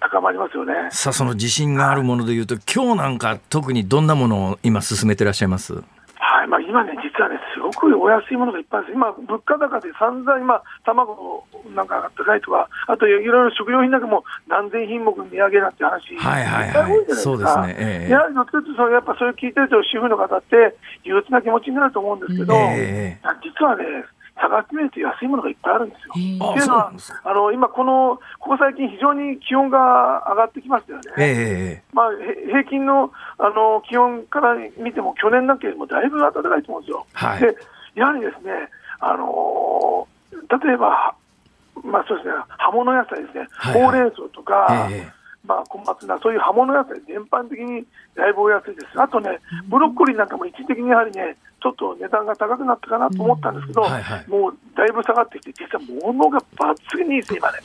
高まりますよね。さあ、その自信があるものでいうと、今日なんか特にどんなものを今進めてらっしゃいます？はいまあ、今ね、実はね、すごくお安いものがいっぱいです、今、物価高で散々今、卵なんか高いとか、あといろいろ食料品なんかも何千品目値上げなんて話、はいはいはい、そうですね、えー、やはりどっちかというと、やっぱそれ聞いてると、主婦の方って、憂鬱な気持ちになると思うんですけど、えー、実はね、探してみると安いものがいっぱいあるんですよ。っていうのはあの今このここ最近非常に気温が上がってきましたよね。えー、まあ平均のあの気温から見ても去年なんかよりもだいぶ暖かいと思うんですよ。はい、でやはりですねあの例えばまあそうですね葉物野菜ですね、はいはい、ほうれん草とか。えーまあ、小松菜、そういう葉物野菜全般的にだいぶお安いです。あとね、ブロッコリーなんかも一時的にやはりね、ちょっと値段が高くなったかなと思ったんですけど、はいはい、もうだいぶ下がってきて、実は物が抜群にいいです、今ね。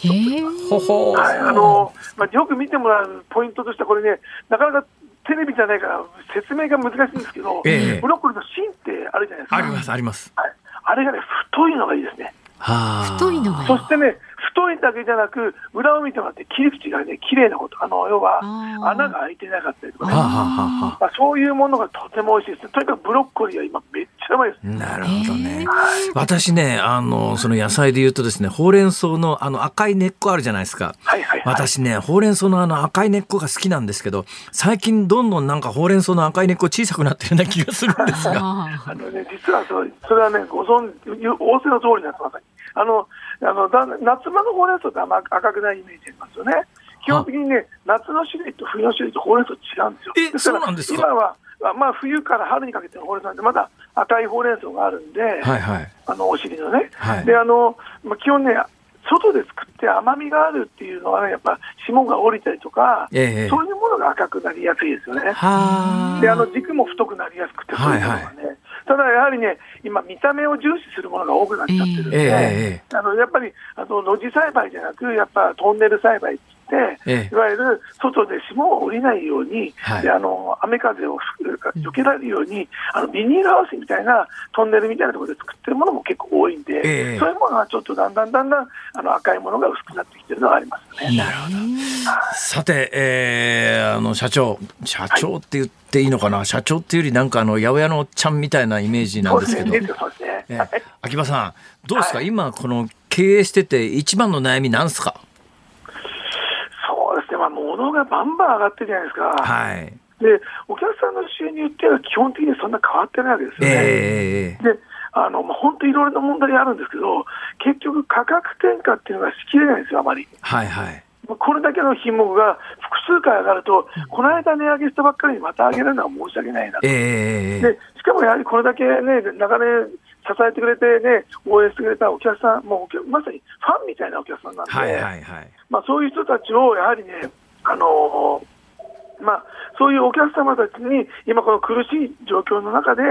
はいあのまあ、よく見てもらうポイントとしては、これね、なかなかテレビじゃないから説明が難しいんですけど、えー、ブロッコリーの芯ってあるじゃないですか。あります、あります。はい、あれがね、太いのがいいですね。太いのがそしてね、太いだけじゃなく、裏を見てもらって、切り口がね、綺麗なこと、あの要は穴が開いてなかったりとかね、まあ、そういうものがとても美味しいです。とにかくブロッコリーは今、めっちゃうまいです。なるほどね。私ね、あのその野菜で言うとですね、ほうれん草のあの赤い根っこあるじゃないですか。はいはいはい、私ね、ほうれん草のあの赤い根っこが好きなんですけど、最近どんどんなんかほうれん草の赤い根っこ小さくなってるような気がするんですが。あのね、実はそそれはね、ご存知、仰せの通りなんです、まさに。あのあのだ夏場のほうれん草って甘赤くないイメージありますよね。基本的にね、夏の種類と冬の種類とほうれん草違うんですよ。え、そうなんですか？今は、まあ、冬から春にかけてのほうれん草なんで、まだ赤いほうれん草があるんで、はいはい、あのお尻のね。はい、であのまあ、基本ね、外で作って甘みがあるっていうのは、ね、やっぱ霜が降りたりとか、ええ、そういうものが赤くなりやすいですよね。であの軸も太くなりやすくて、そういうのがね。はいはいただやはりね、今、見た目を重視するものが多くなっちゃってるんで、えー、あのやっぱりあの露地栽培じゃなく、やっぱトンネル栽培ってて、ええ、いわゆる外で霜を降りないように、はい、であの雨風を避けられるように、あのビニールハウスみたいなトンネルみたいなところで作ってるものも結構多いんで、え、そういうものはちょっとだんだんだんだんあの赤いものが薄くなってきてるのはありますね。なるほど。さて、えー、あの社長、社長って言っていいのかな、はい、社長っていうより、なんかあの八百屋のおっちゃんみたいなイメージなんですけど、秋葉さん、どうですか、はい、今、この経営してて、一番の悩み、なんですか？物がバンバン上がってるじゃないですか。はいでお客さんの収入っていうのは基本的にそんな変わってないわけですよね。えー、であのまあ、本当いろいろな問題があるんですけど、結局、価格転嫁っていうのがしきれないんですよ、あまり。はいはいこれだけの品目が複数回上がると、この間値上げしたばっかりにまた上げるのは申し訳ないなと、えー、でしかもやはりこれだけね、長年支えてくれてね、応援してくれたお客さん、もうまさにファンみたいなお客さんなんで、はいはいはい、まあ、そういう人たちをやはりね、あのーまあ、そういうお客様たちに、今、この苦しい状況の中で、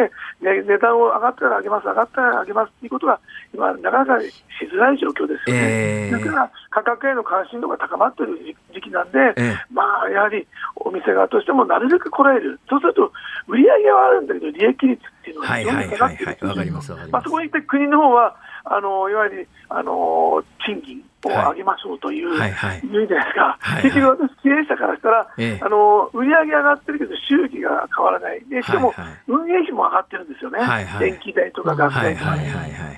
ね、値段を上がったら上げます、上がったら上げますということが、今、なかなかしづらい状況ですよね。えー、だから価格への関心度が高まっている時期なんで、えー、まあ、やはりお店側としてもなるべくこらえる、そうすると、売り上げはあるんだけど、利益率っていうのは非常に下がっている、まあ、そこに行って国の方はあのいわゆるあの賃金を上げましょうという、はいはい、言うじゃないですか、はいはい、結局、私、経営者からしたら、ええ、あの売上上がってるけど、収益が変わらない、でしかも運営費も上がってるんですよね、はいはい、電気代とかガス代とか、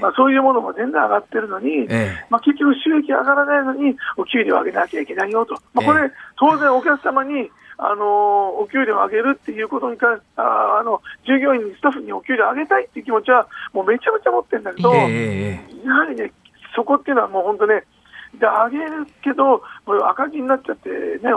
まあ、そういうものも全然上がってるのに、え、まあ、結局、収益上がらないのに、お給料を上げなきゃいけないよと、まあ、これ、当然お客様にあのお給料を上げるっていうことに関してあの従業員にスタッフにお給料を上げたいっていう気持ちはもうめちゃめちゃ持ってるんだけど、えー、やはりねそこっていうのはもう本当ねで上げるけど、赤字になっちゃって、ね、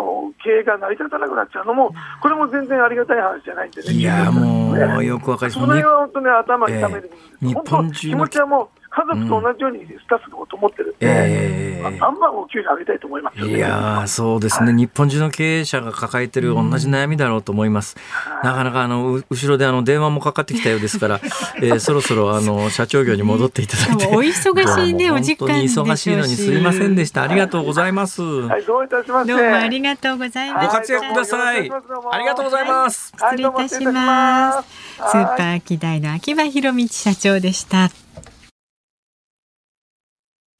経営が成り立たなくなっちゃうのも、これも全然ありがたい話じゃないんでね、いやもう、よくわかります。それが本当ね、頭痛める、えー、日本気持ちはもう家族と同じようにスタッフのこと思ってるんで、えー、バンバンお給料上げたいと思います、ね、いやそうですね、はい、日本中の経営者が抱えてる同じ悩みだろうと思います。うん、なかなかあの後ろであの電話もかかってきたようですから、えー、そろそろあの社長業に戻っていただいて、お忙しいね お時間本当に忙しいのにすいませんでした。ありがとうございます。はい、どういたしまして。どうもありがとうございます。ご活躍ください。ありがとうございます。失礼いたします。スーパーアキダイの秋葉弘道社長でした。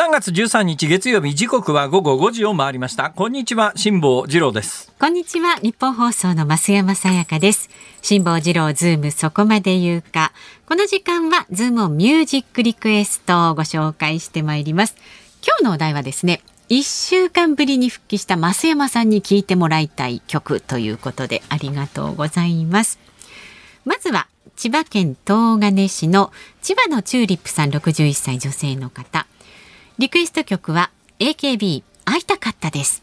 3月13日月曜日時刻は午後5時を回りました。こんにちは辛坊治郎です。こんにちはニッポン放送の増山さやかです。辛坊治郎ズームそこまで言うか。この時間はズームミュージックリクエストをご紹介してまいります。今日のお題はですね一週間ぶりに復帰した増山さんに聞いてもらいたい曲ということでありがとうございます。まずは千葉県東金市の千葉のチューリップさん61歳女性の方。リクエスト曲は AKB 会いたかったです。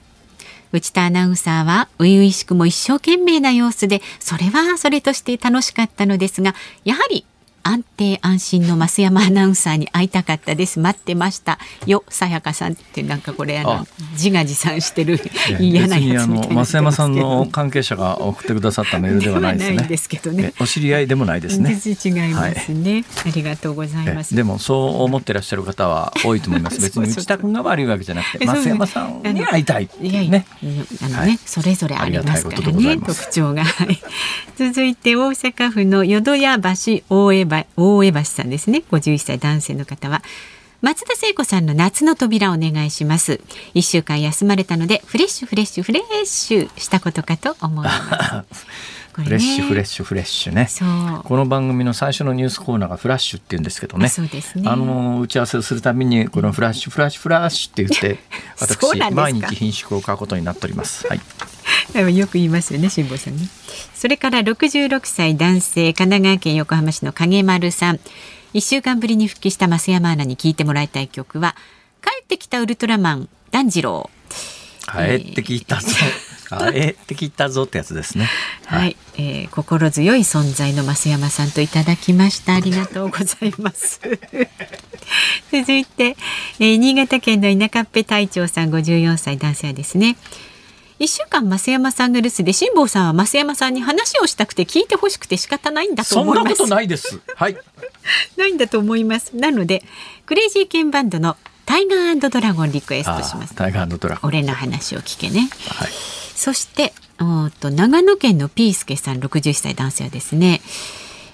内田アナウンサーは初々しくも一生懸命な様子でそれはそれとして楽しかったのですがやはり安定安心の増山アナウンサーに会いたかったです。待ってました。よさやかさん。ってなんかこれあの自画自賛してる 嫌なやつみたいな増山さんの関係者が送ってくださったメールではないですね。ですけどね。お知り合いでもないですね。違いますね、はい、ありがとうございます。でもそう思ってらっしゃる方は多いと思います。別に内田君が悪いわけじゃなくて増山さんに会いたいいやいやねあのね、はい、それぞれありますからね。特徴が。続いて大阪府の淀屋橋大江大江橋さんですね。51歳男性の方は松田聖子さんの夏の扉お願いします。一週間休まれたのでフレッシュフレッシュフレッシュしたことかと思います。フレッシュフレッシュフレッシュね。この番組の最初のニュースコーナーがフラッシュって言うんですけどね。そうですね。あの打ち合わせをするたびにこのフラッシュフラッシュフラッシュって言って 私毎日品種を買うことになっております。はい。よく言いますよね辛坊さんね。それから66歳男性神奈川県横浜市の影丸さん。1週間ぶりに復帰した増山アナに聞いてもらいたい曲は帰ってきたウルトラマン炭治郎。帰ってきたぞ、帰ってきたぞってやつですね。はい、はい、えー、心強い存在の増山さんといただきました。ありがとうございます。続いて、えー、新潟県の田舎っぺ隊長さん54歳男性ですね。一週間増山さんが留守で辛坊さんは増山さんに話をしたくて聞いてほしくて仕方ないんだと思います。そんなことないです。はい。ないんだと思います。なのでクレイジーケンバンドのタイガードラゴンリクエストします。タイガードラゴン。俺の話を聞けね。はい。そしておと長野県のピースケさん60歳男性はですね、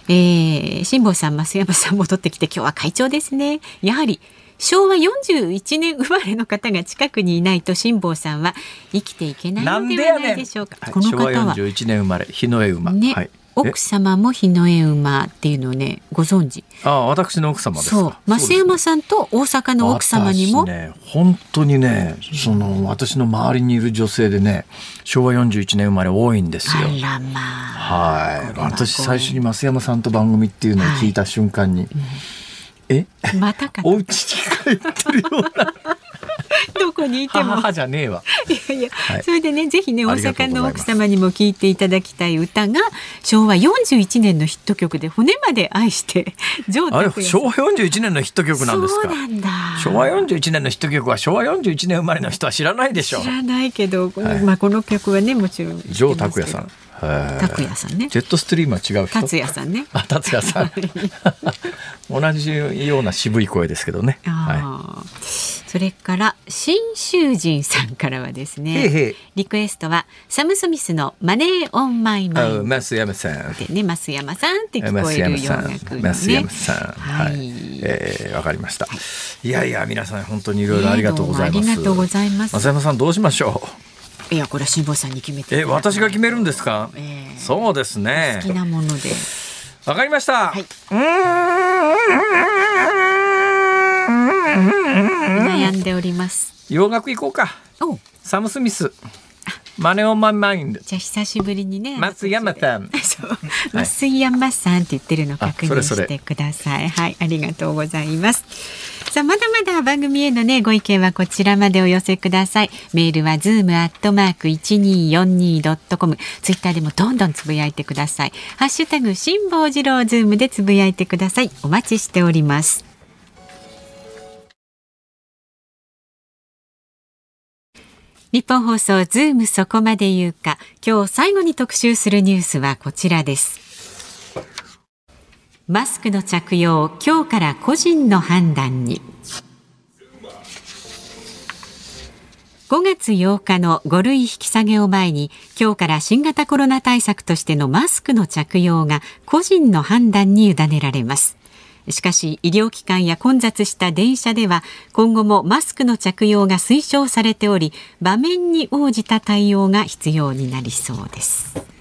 えー、辛坊さん増山さん戻ってきて今日は会長ですね。やはり昭和41年生まれの方が近くにいないと辛坊さんは生きていけないのではないでしょうか。この方は。昭和41年生まれ日の絵馬、ね、はい奥様も日の絵馬っていうのをねご存知？ああ私の奥様ですそう。増山さんと大阪の奥様にも、ね、本当にねその私の周りにいる女性でね昭和41年生まれ多いんですよ。あらまあ。はい。私最初に増山さんと番組っていうのを聞いた瞬間に、はいうん、え？またか お家に帰ってるような どこにいても。母じゃねえわ。いやいや、はい、それでね、ぜひね、大阪の奥様にも聞いていただきたい歌が。昭和41年のヒット曲で、骨まで愛して。昭和41年のヒット曲なんですか？昭和41年のヒット曲は、昭和41年生まれの人は知らないでしょう。知らないけど、はい、まあ、この曲はね、もちろん。城拓也さん。拓也さんね。ジェットストリームは違う人？達也さんね。あ、達也さん。同じような渋い声ですけどね。はい。それから新囚人さんからはですね。へへリクエストはサムスミスのマネーオンマイマイン。増山さん。でね、増山さんって聞こえる洋楽、ね。増山さん。はい。ええー、わかりました。はい、いやいや、皆さん本当にいろいろありがとうございます。ありがとうございます。増山さんどうしましょう？いやこれ辛坊さんに決めてえ私が決めるんですか、えー、そうですね。好きなもので。わかりました、はい、悩んでおります。洋楽行こうか。サム・スミス Money On My Mind。じゃあ久しぶりにね。増山さん。そう。増山さんって言ってるの確認してください。はい、ありがとうございます。さあまだまだ番組へのねご意見はこちらまでお寄せください。メールはズームアットマーク一二四二ドットコム。ツイッターでもどんどんつぶやいてください。ハッシュタグ辛坊治郎ズームでつぶやいてください。お待ちしております。日本放送ズームそこまで言うか。今日最後に特集するニュースはこちらです。マスクの着用今日から個人の判断に。5月8日の5類引き下げを前に今日から新型コロナ対策としてのマスクの着用が個人の判断に委ねられます。しかし医療機関や混雑した電車では今後もマスクの着用が推奨されており場面に応じた対応が必要になりそうです。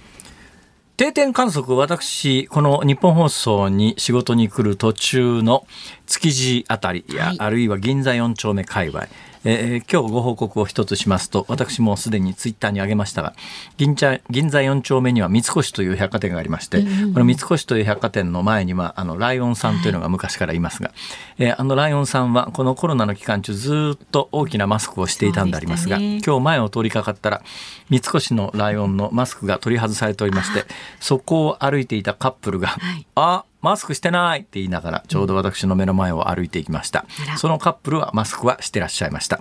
定点観測私この日本放送に仕事に来る途中の築地あたりや、はい、あるいは銀座4丁目界隈えー、今日ご報告を一つしますと私もすでにツイッターに上げましたが銀座銀座4丁目には三越という百貨店がありまして、うん、この三越という百貨店の前にはあのライオンさんというのが昔からいますが、はい、えー、あのライオンさんはこのコロナの期間中ずっと大きなマスクをしていたんでありますが、ね、今日前を通りかかったら三越のライオンのマスクが取り外されておりましてそこを歩いていたカップルが、はい、あマスクしてないって言いながらちょうど私の目の前を歩いていきました、うん、そのカップルはマスクはしてらっしゃいました、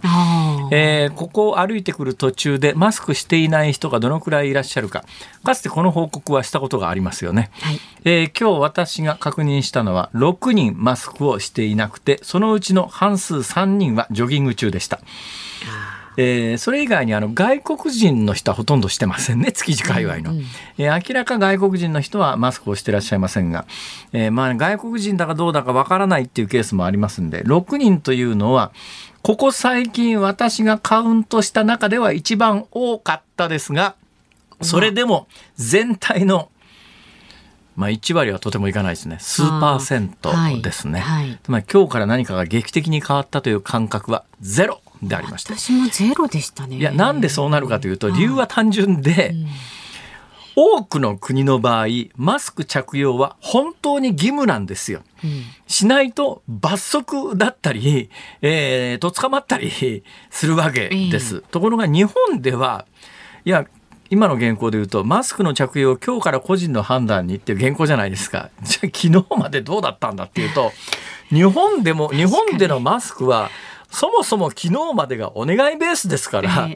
えー、ここを歩いてくる途中でマスクしていない人がどのくらいいらっしゃるか。かつてこの報告はしたことがありますよね、はい、えー、今日私が確認したのは6人マスクをしていなくてそのうちの半数3人はジョギング中でした。えー、それ以外にあの外国人の人はほとんどしてませんね 築地界隈の、うんうん、えー、明らか外国人の人はマスクをしてらっしゃいませんが、えー、まあ外国人だかどうだかわからないっていうケースもありますんで6人というのはここ最近私がカウントした中では一番多かったですがそれでも全体のまあ、1割はとてもいかないですね。数パーセントですね、はいはい、つまり今日から何かが劇的に変わったという感覚はゼロでありました。私もゼロでしたね。いやなんでそうなるかというと理由は単純で、うん、多くの国の場合マスク着用は本当に義務なんですよ、うん、しないと罰則だったり、えー、と捕まったり するわけです、ところが日本ではいや今の原稿で言うとマスクの着用今日から個人の判断にっていう原稿じゃないですか。じゃあ昨日までどうだったんだっていうと日本でも日本でのマスクはそもそも昨日までがお願いベースですから、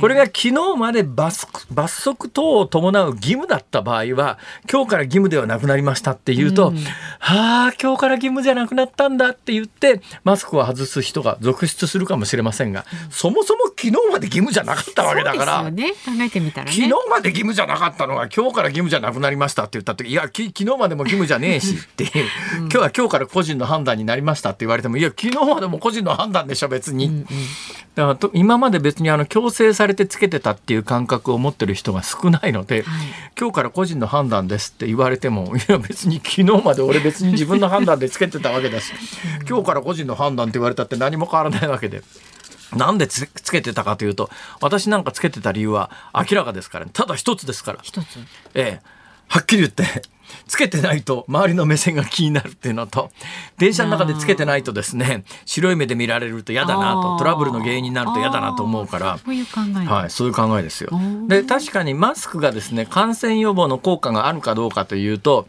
これが昨日まで罰罰則等を伴う義務だった場合は今日から義務ではなくなりましたっていうと、うん、はあ今日から義務じゃなくなったんだって言ってマスクを外す人が続出するかもしれませんが、うん、そもそも昨日まで義務じゃなかったわけだから、昨日まで義務じゃなかったのが今日から義務じゃなくなりましたって言った時いや昨日までも義務じゃねえしっていう、うん、今日は今日から個人の判断になりましたって言われてもいや昨日までも個人の判断でしょ別に。うんうん。だからと今まで別にあの強制されてつけてたっていう感覚を持ってる人が少ないので、はい、今日から個人の判断ですって言われても いや別に昨日まで俺別に自分の判断でつけてたわけだし今日から個人の判断って言われたって何も変わらないわけで。なんでつけてたかというと私なんかつけてた理由は明らかですから、ね、ただ一つですから。一つ。ええ。はっきり言ってつけてないと周りの目線が気になるっていうのと電車の中でつけてないとですね白い目で見られると嫌だなとトラブルの原因になると嫌だなと思うから。そういう考え、はい、そういう考えですよ。で確かにマスクがですね感染予防の効果があるかどうかというと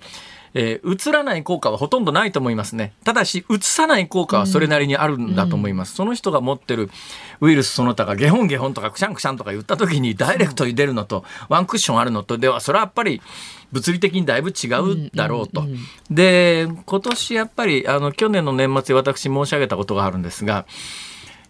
えー、映らない効果はほとんどないと思いますね。ただし、映さない効果はそれなりにあるんだと思います。うん、その人が持ってるウイルスその他がゲホンゲホンとかクシャンクシャンとか言った時にダイレクトに出るのとワンクッションあるのとでは、それはやっぱり物理的にだいぶ違うだろうと。で、今年やっぱり、あの、去年の年末私申し上げたことがあるんですが、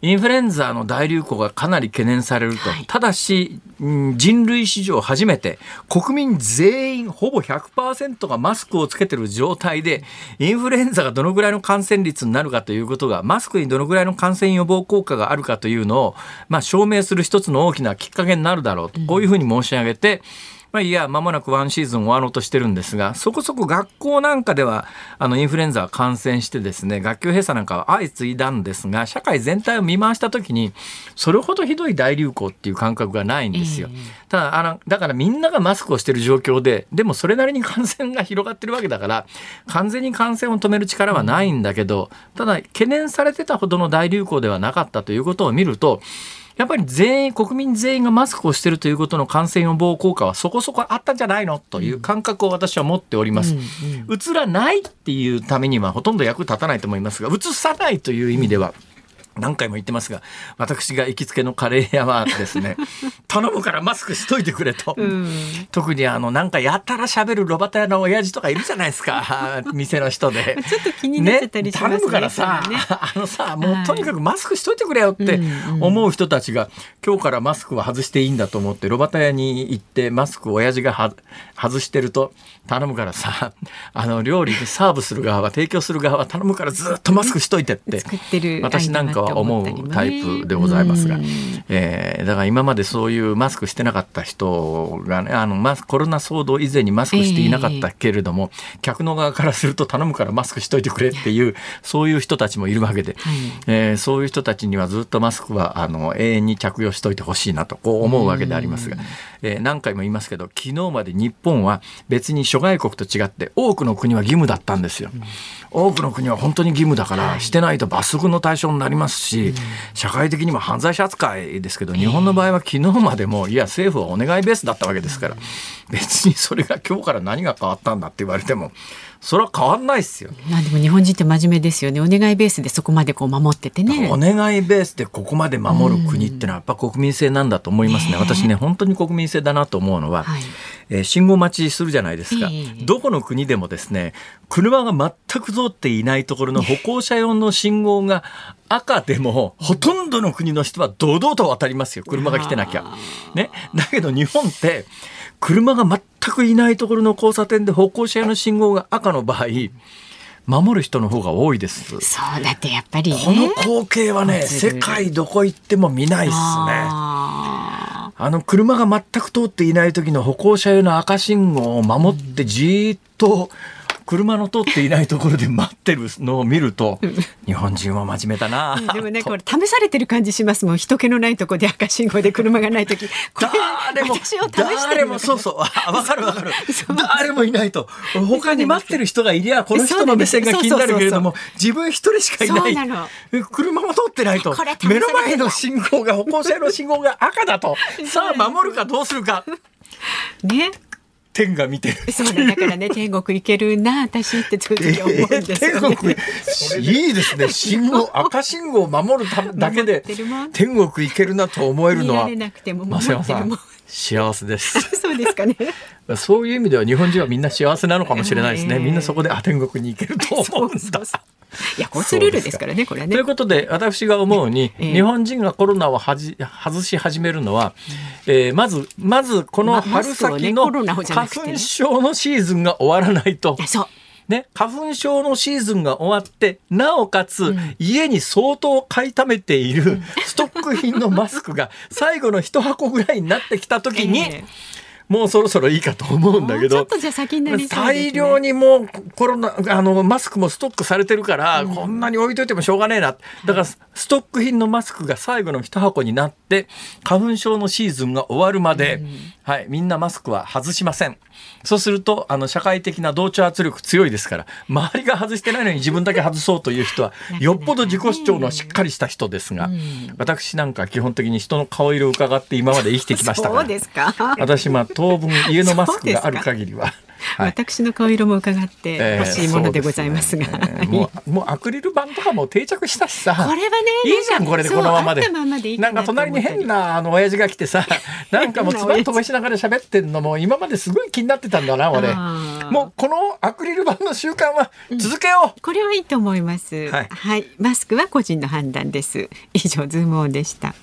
インフルエンザの大流行がかなり懸念されると、はい、ただし、人類史上初めて国民全員ほぼ100%がマスクをつけてる状態でインフルエンザがどのぐらいの感染率になるかということがマスクにどのぐらいの感染予防効果があるかというのを、まあ、証明する一つの大きなきっかけになるだろうと。こういうふうに申し上げて、まあ、いや、間もなくワンシーズン終わろうとしてるんですが、そこそこ学校なんかでは、あの、インフルエンザは感染してですね、学級閉鎖なんかは相次いだんですが、社会全体を見回したときに、それほどひどい大流行っていう感覚がないんですよ。ただ、あの、だからみんながマスクをしてる状況で、でもそれなりに感染が広がってるわけだから、完全に感染を止める力はないんだけど、ただ、懸念されてたほどの大流行ではなかったということを見ると、やっぱり全員、国民全員がマスクをしているということの感染予防効果はそこそこあったんじゃないのという感覚を私は持っております。うらないっていうためにはほとんど役立たないと思いますが、うつさないという意味では、何回も言ってますが私が行きつけのカレー屋はですね 頼むからマスクしといてくれと、うん、特にあのなんかやたら喋るロバタ屋の親父とかいるじゃないですか 店の人で。ちょっと気になってたりしますね、ね、頼むからさ、ね、あのさもうとにかくマスクしといてくれよって思う人たちが、今日からマスクは外していいんだと思ってロバタ屋に行ってマスクを親父が外してると頼むからさあの料理でサーブする側は提供する側は頼むからずっとマスクしといてって私なんかは思うタイプでございますが、えー、だから今までそういうマスクしてなかった人がねあのマスコロナ騒動以前にマスクしていなかったけれども、えー、客の側からすると頼むからマスクしといてくれっていうそういう人たちもいるわけで、はい、えー、そういう人たちにはずっとマスクはあの永遠に着用しといてほしいなとこう思うわけでありますが、えー、何回も言いますけど昨日まで日本は別に諸外国と違って多くの国は義務だったんですよ。多くの国は本当に義務だからしてないと罰則の対象になりますし、社会的にも犯罪者扱いですけど日本の場合は昨日までもいや政府はお願いベースだったわけですから別にそれが今日から何が変わったんだって言われてもそれは変わんないっすよ。まあでも日本人って真面目ですよね。お願いベースでそこまでこう守っててね。お願いベースでここまで守る国ってのはやっぱ国民性なんだと思いますね。私ね本当に国民性だなと思うのは、はい、えー、信号待ちするじゃないですか、えー、どこの国でもですね車が全く通っていないところの歩行者用の信号が赤でもほとんどの国の人は堂々と渡りますよ車が来てなきゃ。ね、だけど日本って車が全くいないところの交差点で歩行者用の信号が赤の場合守る人の方が多いです。そうだってやっぱり、ね、この光景はね世界どこ行っても見ないっすね。あの車が全く通っていない時の歩行者用の赤信号を守ってじっと車の通っていないところで待ってるのを見ると、日本人は真面目だな。でもね、これ試されてる感じしますもん。人気のないところで赤信号で車がない時。誰も、誰も、そうそう、わかるわかる。誰もいないと。他に待ってる人がいりゃ、この人の目線が気になるけれども、自分一人しかいない。車も通ってないと。目の前の信号が、歩行者の信号が赤だと。さあ、守るかどうするか。ね。天が見てる。そうだからね 天国行けるな私ってつくづ思うんですよ、ね、天国いいですね。信号 赤信号を守るためだけで天国行けるなと思えるのは増山さん幸せです。そうですかね。そういう意味では日本人はみんな幸せなのかもしれないですね。みんなそこであ天国に行けると思うんだ。いや交通ルールですからねこれね。ということで私が思うに、えー、日本人がコロナをはじ外し始めるのは、えー、まずまずこの春先の花粉症のシーズンが終わらないと。そうね、花粉症のシーズンが終わってなおかつ、うん、家に相当買いためている ストック品のマスクが最後の一箱ぐらいになってきた時に、えーもうそろそろいいかと思うんだけど、ね、大量にもうコロナあのマスクもストックされてるから、うん、こんなに置いといてもしょうがねえな。だからストック品のマスクが最後の一箱になって花粉症のシーズンが終わるまで、うん、はい、みんなマスクは外しません。そうするとあの社会的な同調圧力強いですから周りが外してないのに自分だけ外そうという人は よっぽど自己主張のしっかりした人ですが、私なんか基本的に人の顔色を伺って今まで生きてきましたから私まあ当分家のマスクがある限りは。はい、私の顔色も伺って欲しいものでございますが、えーね、もうもうアクリル板とかも定着したしさ。これはねいいじゃんこれでこのままで。なんか隣に変なあの親父が来てさ なんかもうつば飛ばしながら喋ってんのも今まですごい気になってたんだな俺。もうこのアクリル板の習慣は続けよう、うん、これはいいと思います、はい、はい、マスクは個人の判断です。以上ズームオンでした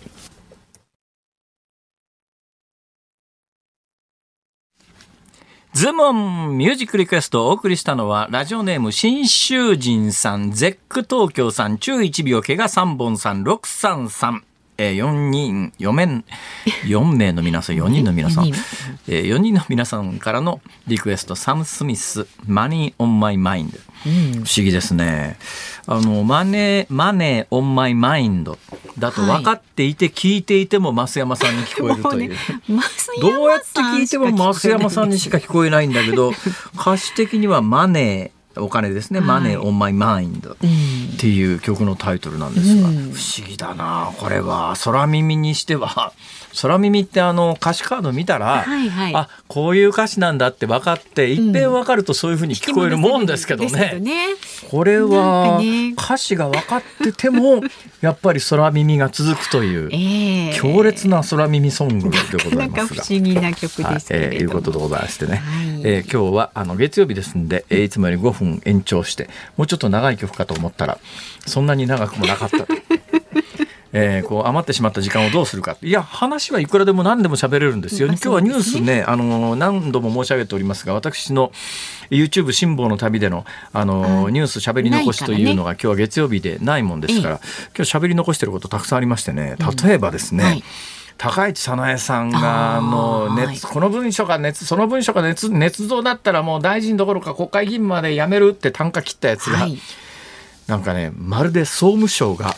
ズームオンミュージックリクエストをお送りしたのは、ラジオネーム、信州人さん、ゼック東京さん、中1秒、怪我3本さん、633。えー、4人、4名、4名の皆さん、4人の皆さん、えー、4人の皆さんからのリクエスト、サム・スミス、 Money On My Mind。不思議ですね。あの、 Money、Money On My Mind だと分かっていて、聞いていても増山さんに聞こえるという。ね、どうやって聞いても増山さんにしか聞こえないんだけど、歌詞的にはマネー、お金ですね、はい、マネーオンマイマインドっていう曲のタイトルなんですが、うん、不思議だな。これは。空耳にしては。空耳ってあの歌詞カード見たら、はいはい、あこういう歌詞なんだって分かって一遍分かるとそういうふうに聞こえるもんですけどね。うんね、これは歌詞が分かってても やっぱり空耳が続くという、えー、強烈な空耳ソングでございますが。不思議な曲ですけれども、はい。えー、いうことでございましてね、はい、えー、今日はあの月曜日ですんで、えー、いつもより5分延長してもうちょっと長い曲かと思ったらそんなに長くもなかったと。えー、こう余ってしまった時間をどうするか。いや話はいくらでも何でも喋れるんですよ、今日はニュースねあの何度も申し上げておりますが私の YouTube 辛抱の旅でのあのニュース喋り残しというのが、今日は月曜日でないもんですから、今日喋り残してることたくさんありましてね例えばですね、高市早苗さんがあの熱この文書が熱その文書が熱捏造だったらもう大臣どころか国会議員まで辞めるって単価切ったやつが、はい、なんかねまるで総務省が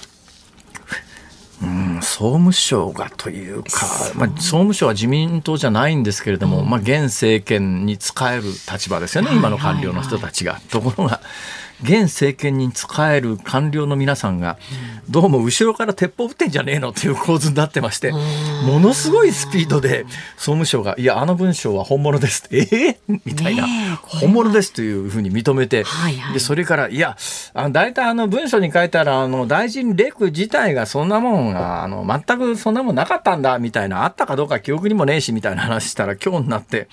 うん、総務省がというか、まあ、総務省は自民党じゃないんですけれども、うん、まあ、現政権に仕える立場ですよね、今の官僚の人たちが。ところが現政権に仕える官僚の皆さんが、どうも後ろから鉄砲撃ってんじゃねえのっていう構図になってまして、ものすごいスピードで総務省が、いや、あの文章は本物ですって、ええ？ー、みたいな、本物ですというふうに認めて、でそれから、いや、あ大体あの文書に書いたら、あの大臣レク自体がそんなもんが、あの全くそんなもんなかったんだみたいな、あったかどうか記憶にもねえしみたいな話したら、今日になって、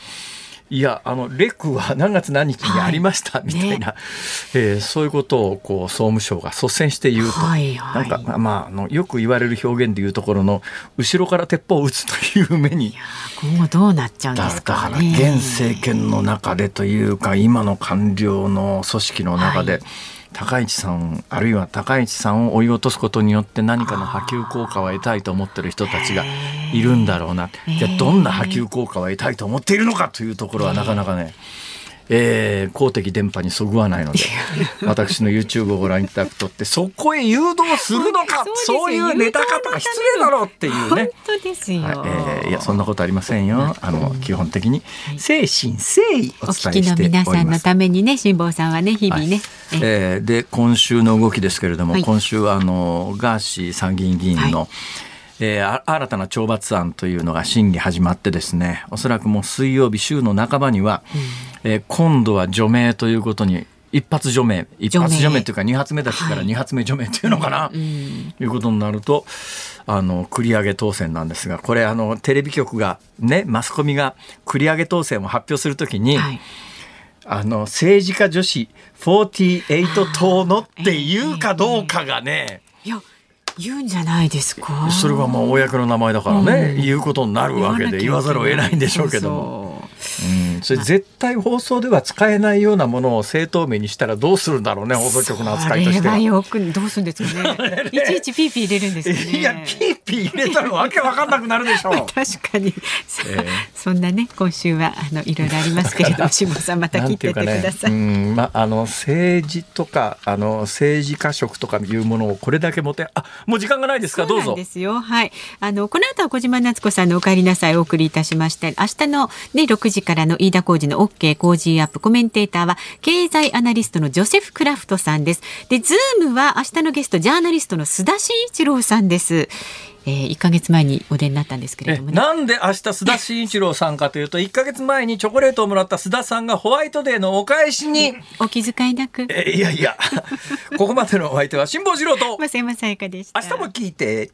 いやあのレクは何月何日にありました、はい、みたいな、ねえー、そういうことをこう総務省が率先して言うと、はいはい、なんか、まあ、あのよく言われる表現でいうところの後ろから鉄砲を撃つという目に今後どうなっちゃうんですか、ね、現政権の中でというか今の官僚の組織の中で、はい高市さんあるいは高市さんを追い落とすことによって何かの波及効果を得たいと思ってる人たちがいるんだろうな。じゃあどんな波及効果を得たいと思っているのかというところはなかなかねえー、公的電波にそぐわないので私の YouTube をご覧いただくとってそこへ誘導するのかそういうネタ方が失礼だろうっていうね。本当ですよ、はいえー、いやそんなことありませんよ。あの基本的に誠心誠意お伝えしております。お聞きの皆さんのためにね辛坊さんはね日々ね、はい、えー、で今週の動きですけれども、はい、今週はあのガーシー参議院議員の、はい。えー、新たな懲罰案というのが審議始まってですねおそらくもう水曜日週の半ばには、うん、えー、今度は除名ということに一発除名。一発除名というか二発目だしから二発目除名というのかな、はい、いうことになるとあの繰り上げ当選なんですがこれあのテレビ局がねマスコミが繰り上げ当選を発表するときに、はい。あの政治家女子48党のっていうかどうかがね、いや言うんじゃないですか？それはまあ公の名前だからね、うん、言うことになるわけで言わざるを得ないんでしょうけども。うん、それ絶対放送では使えないようなものを正当名にしたらどうするんだろうね放送局の扱いとしては。よくどうするんですかね。いちいちピーピー入れるんですね。いやピーピー入れたらわけわかんなくなるでしょう。確かに、えー、そんなね今週はあのいろいろありますけれども下さんまた聞いてってください。ね、まああの政治とかあの政治家職とかいうものをこれだけ持てあもう時間がないですか？どうぞ。ですよはいあのこの後は小島夏子さんのお帰りなさいお送りいたしまして明日のね6時からの飯田浩二の OK 工事アップコメンテーターは経済アナリストのジョセフ・クラフトさんです。で、ズームは明日のゲストジャーナリストの須田慎一郎さんです。えー、1か月前にお出になったんですけれども、ね、なんで明日須田慎一郎さんかというと1か月前にチョコレートをもらった須田さんがホワイトデーのお返しに。お気遣いなく。えいやいやここまでのお相手は辛坊治郎と。増山さやかでした？明日も聞いて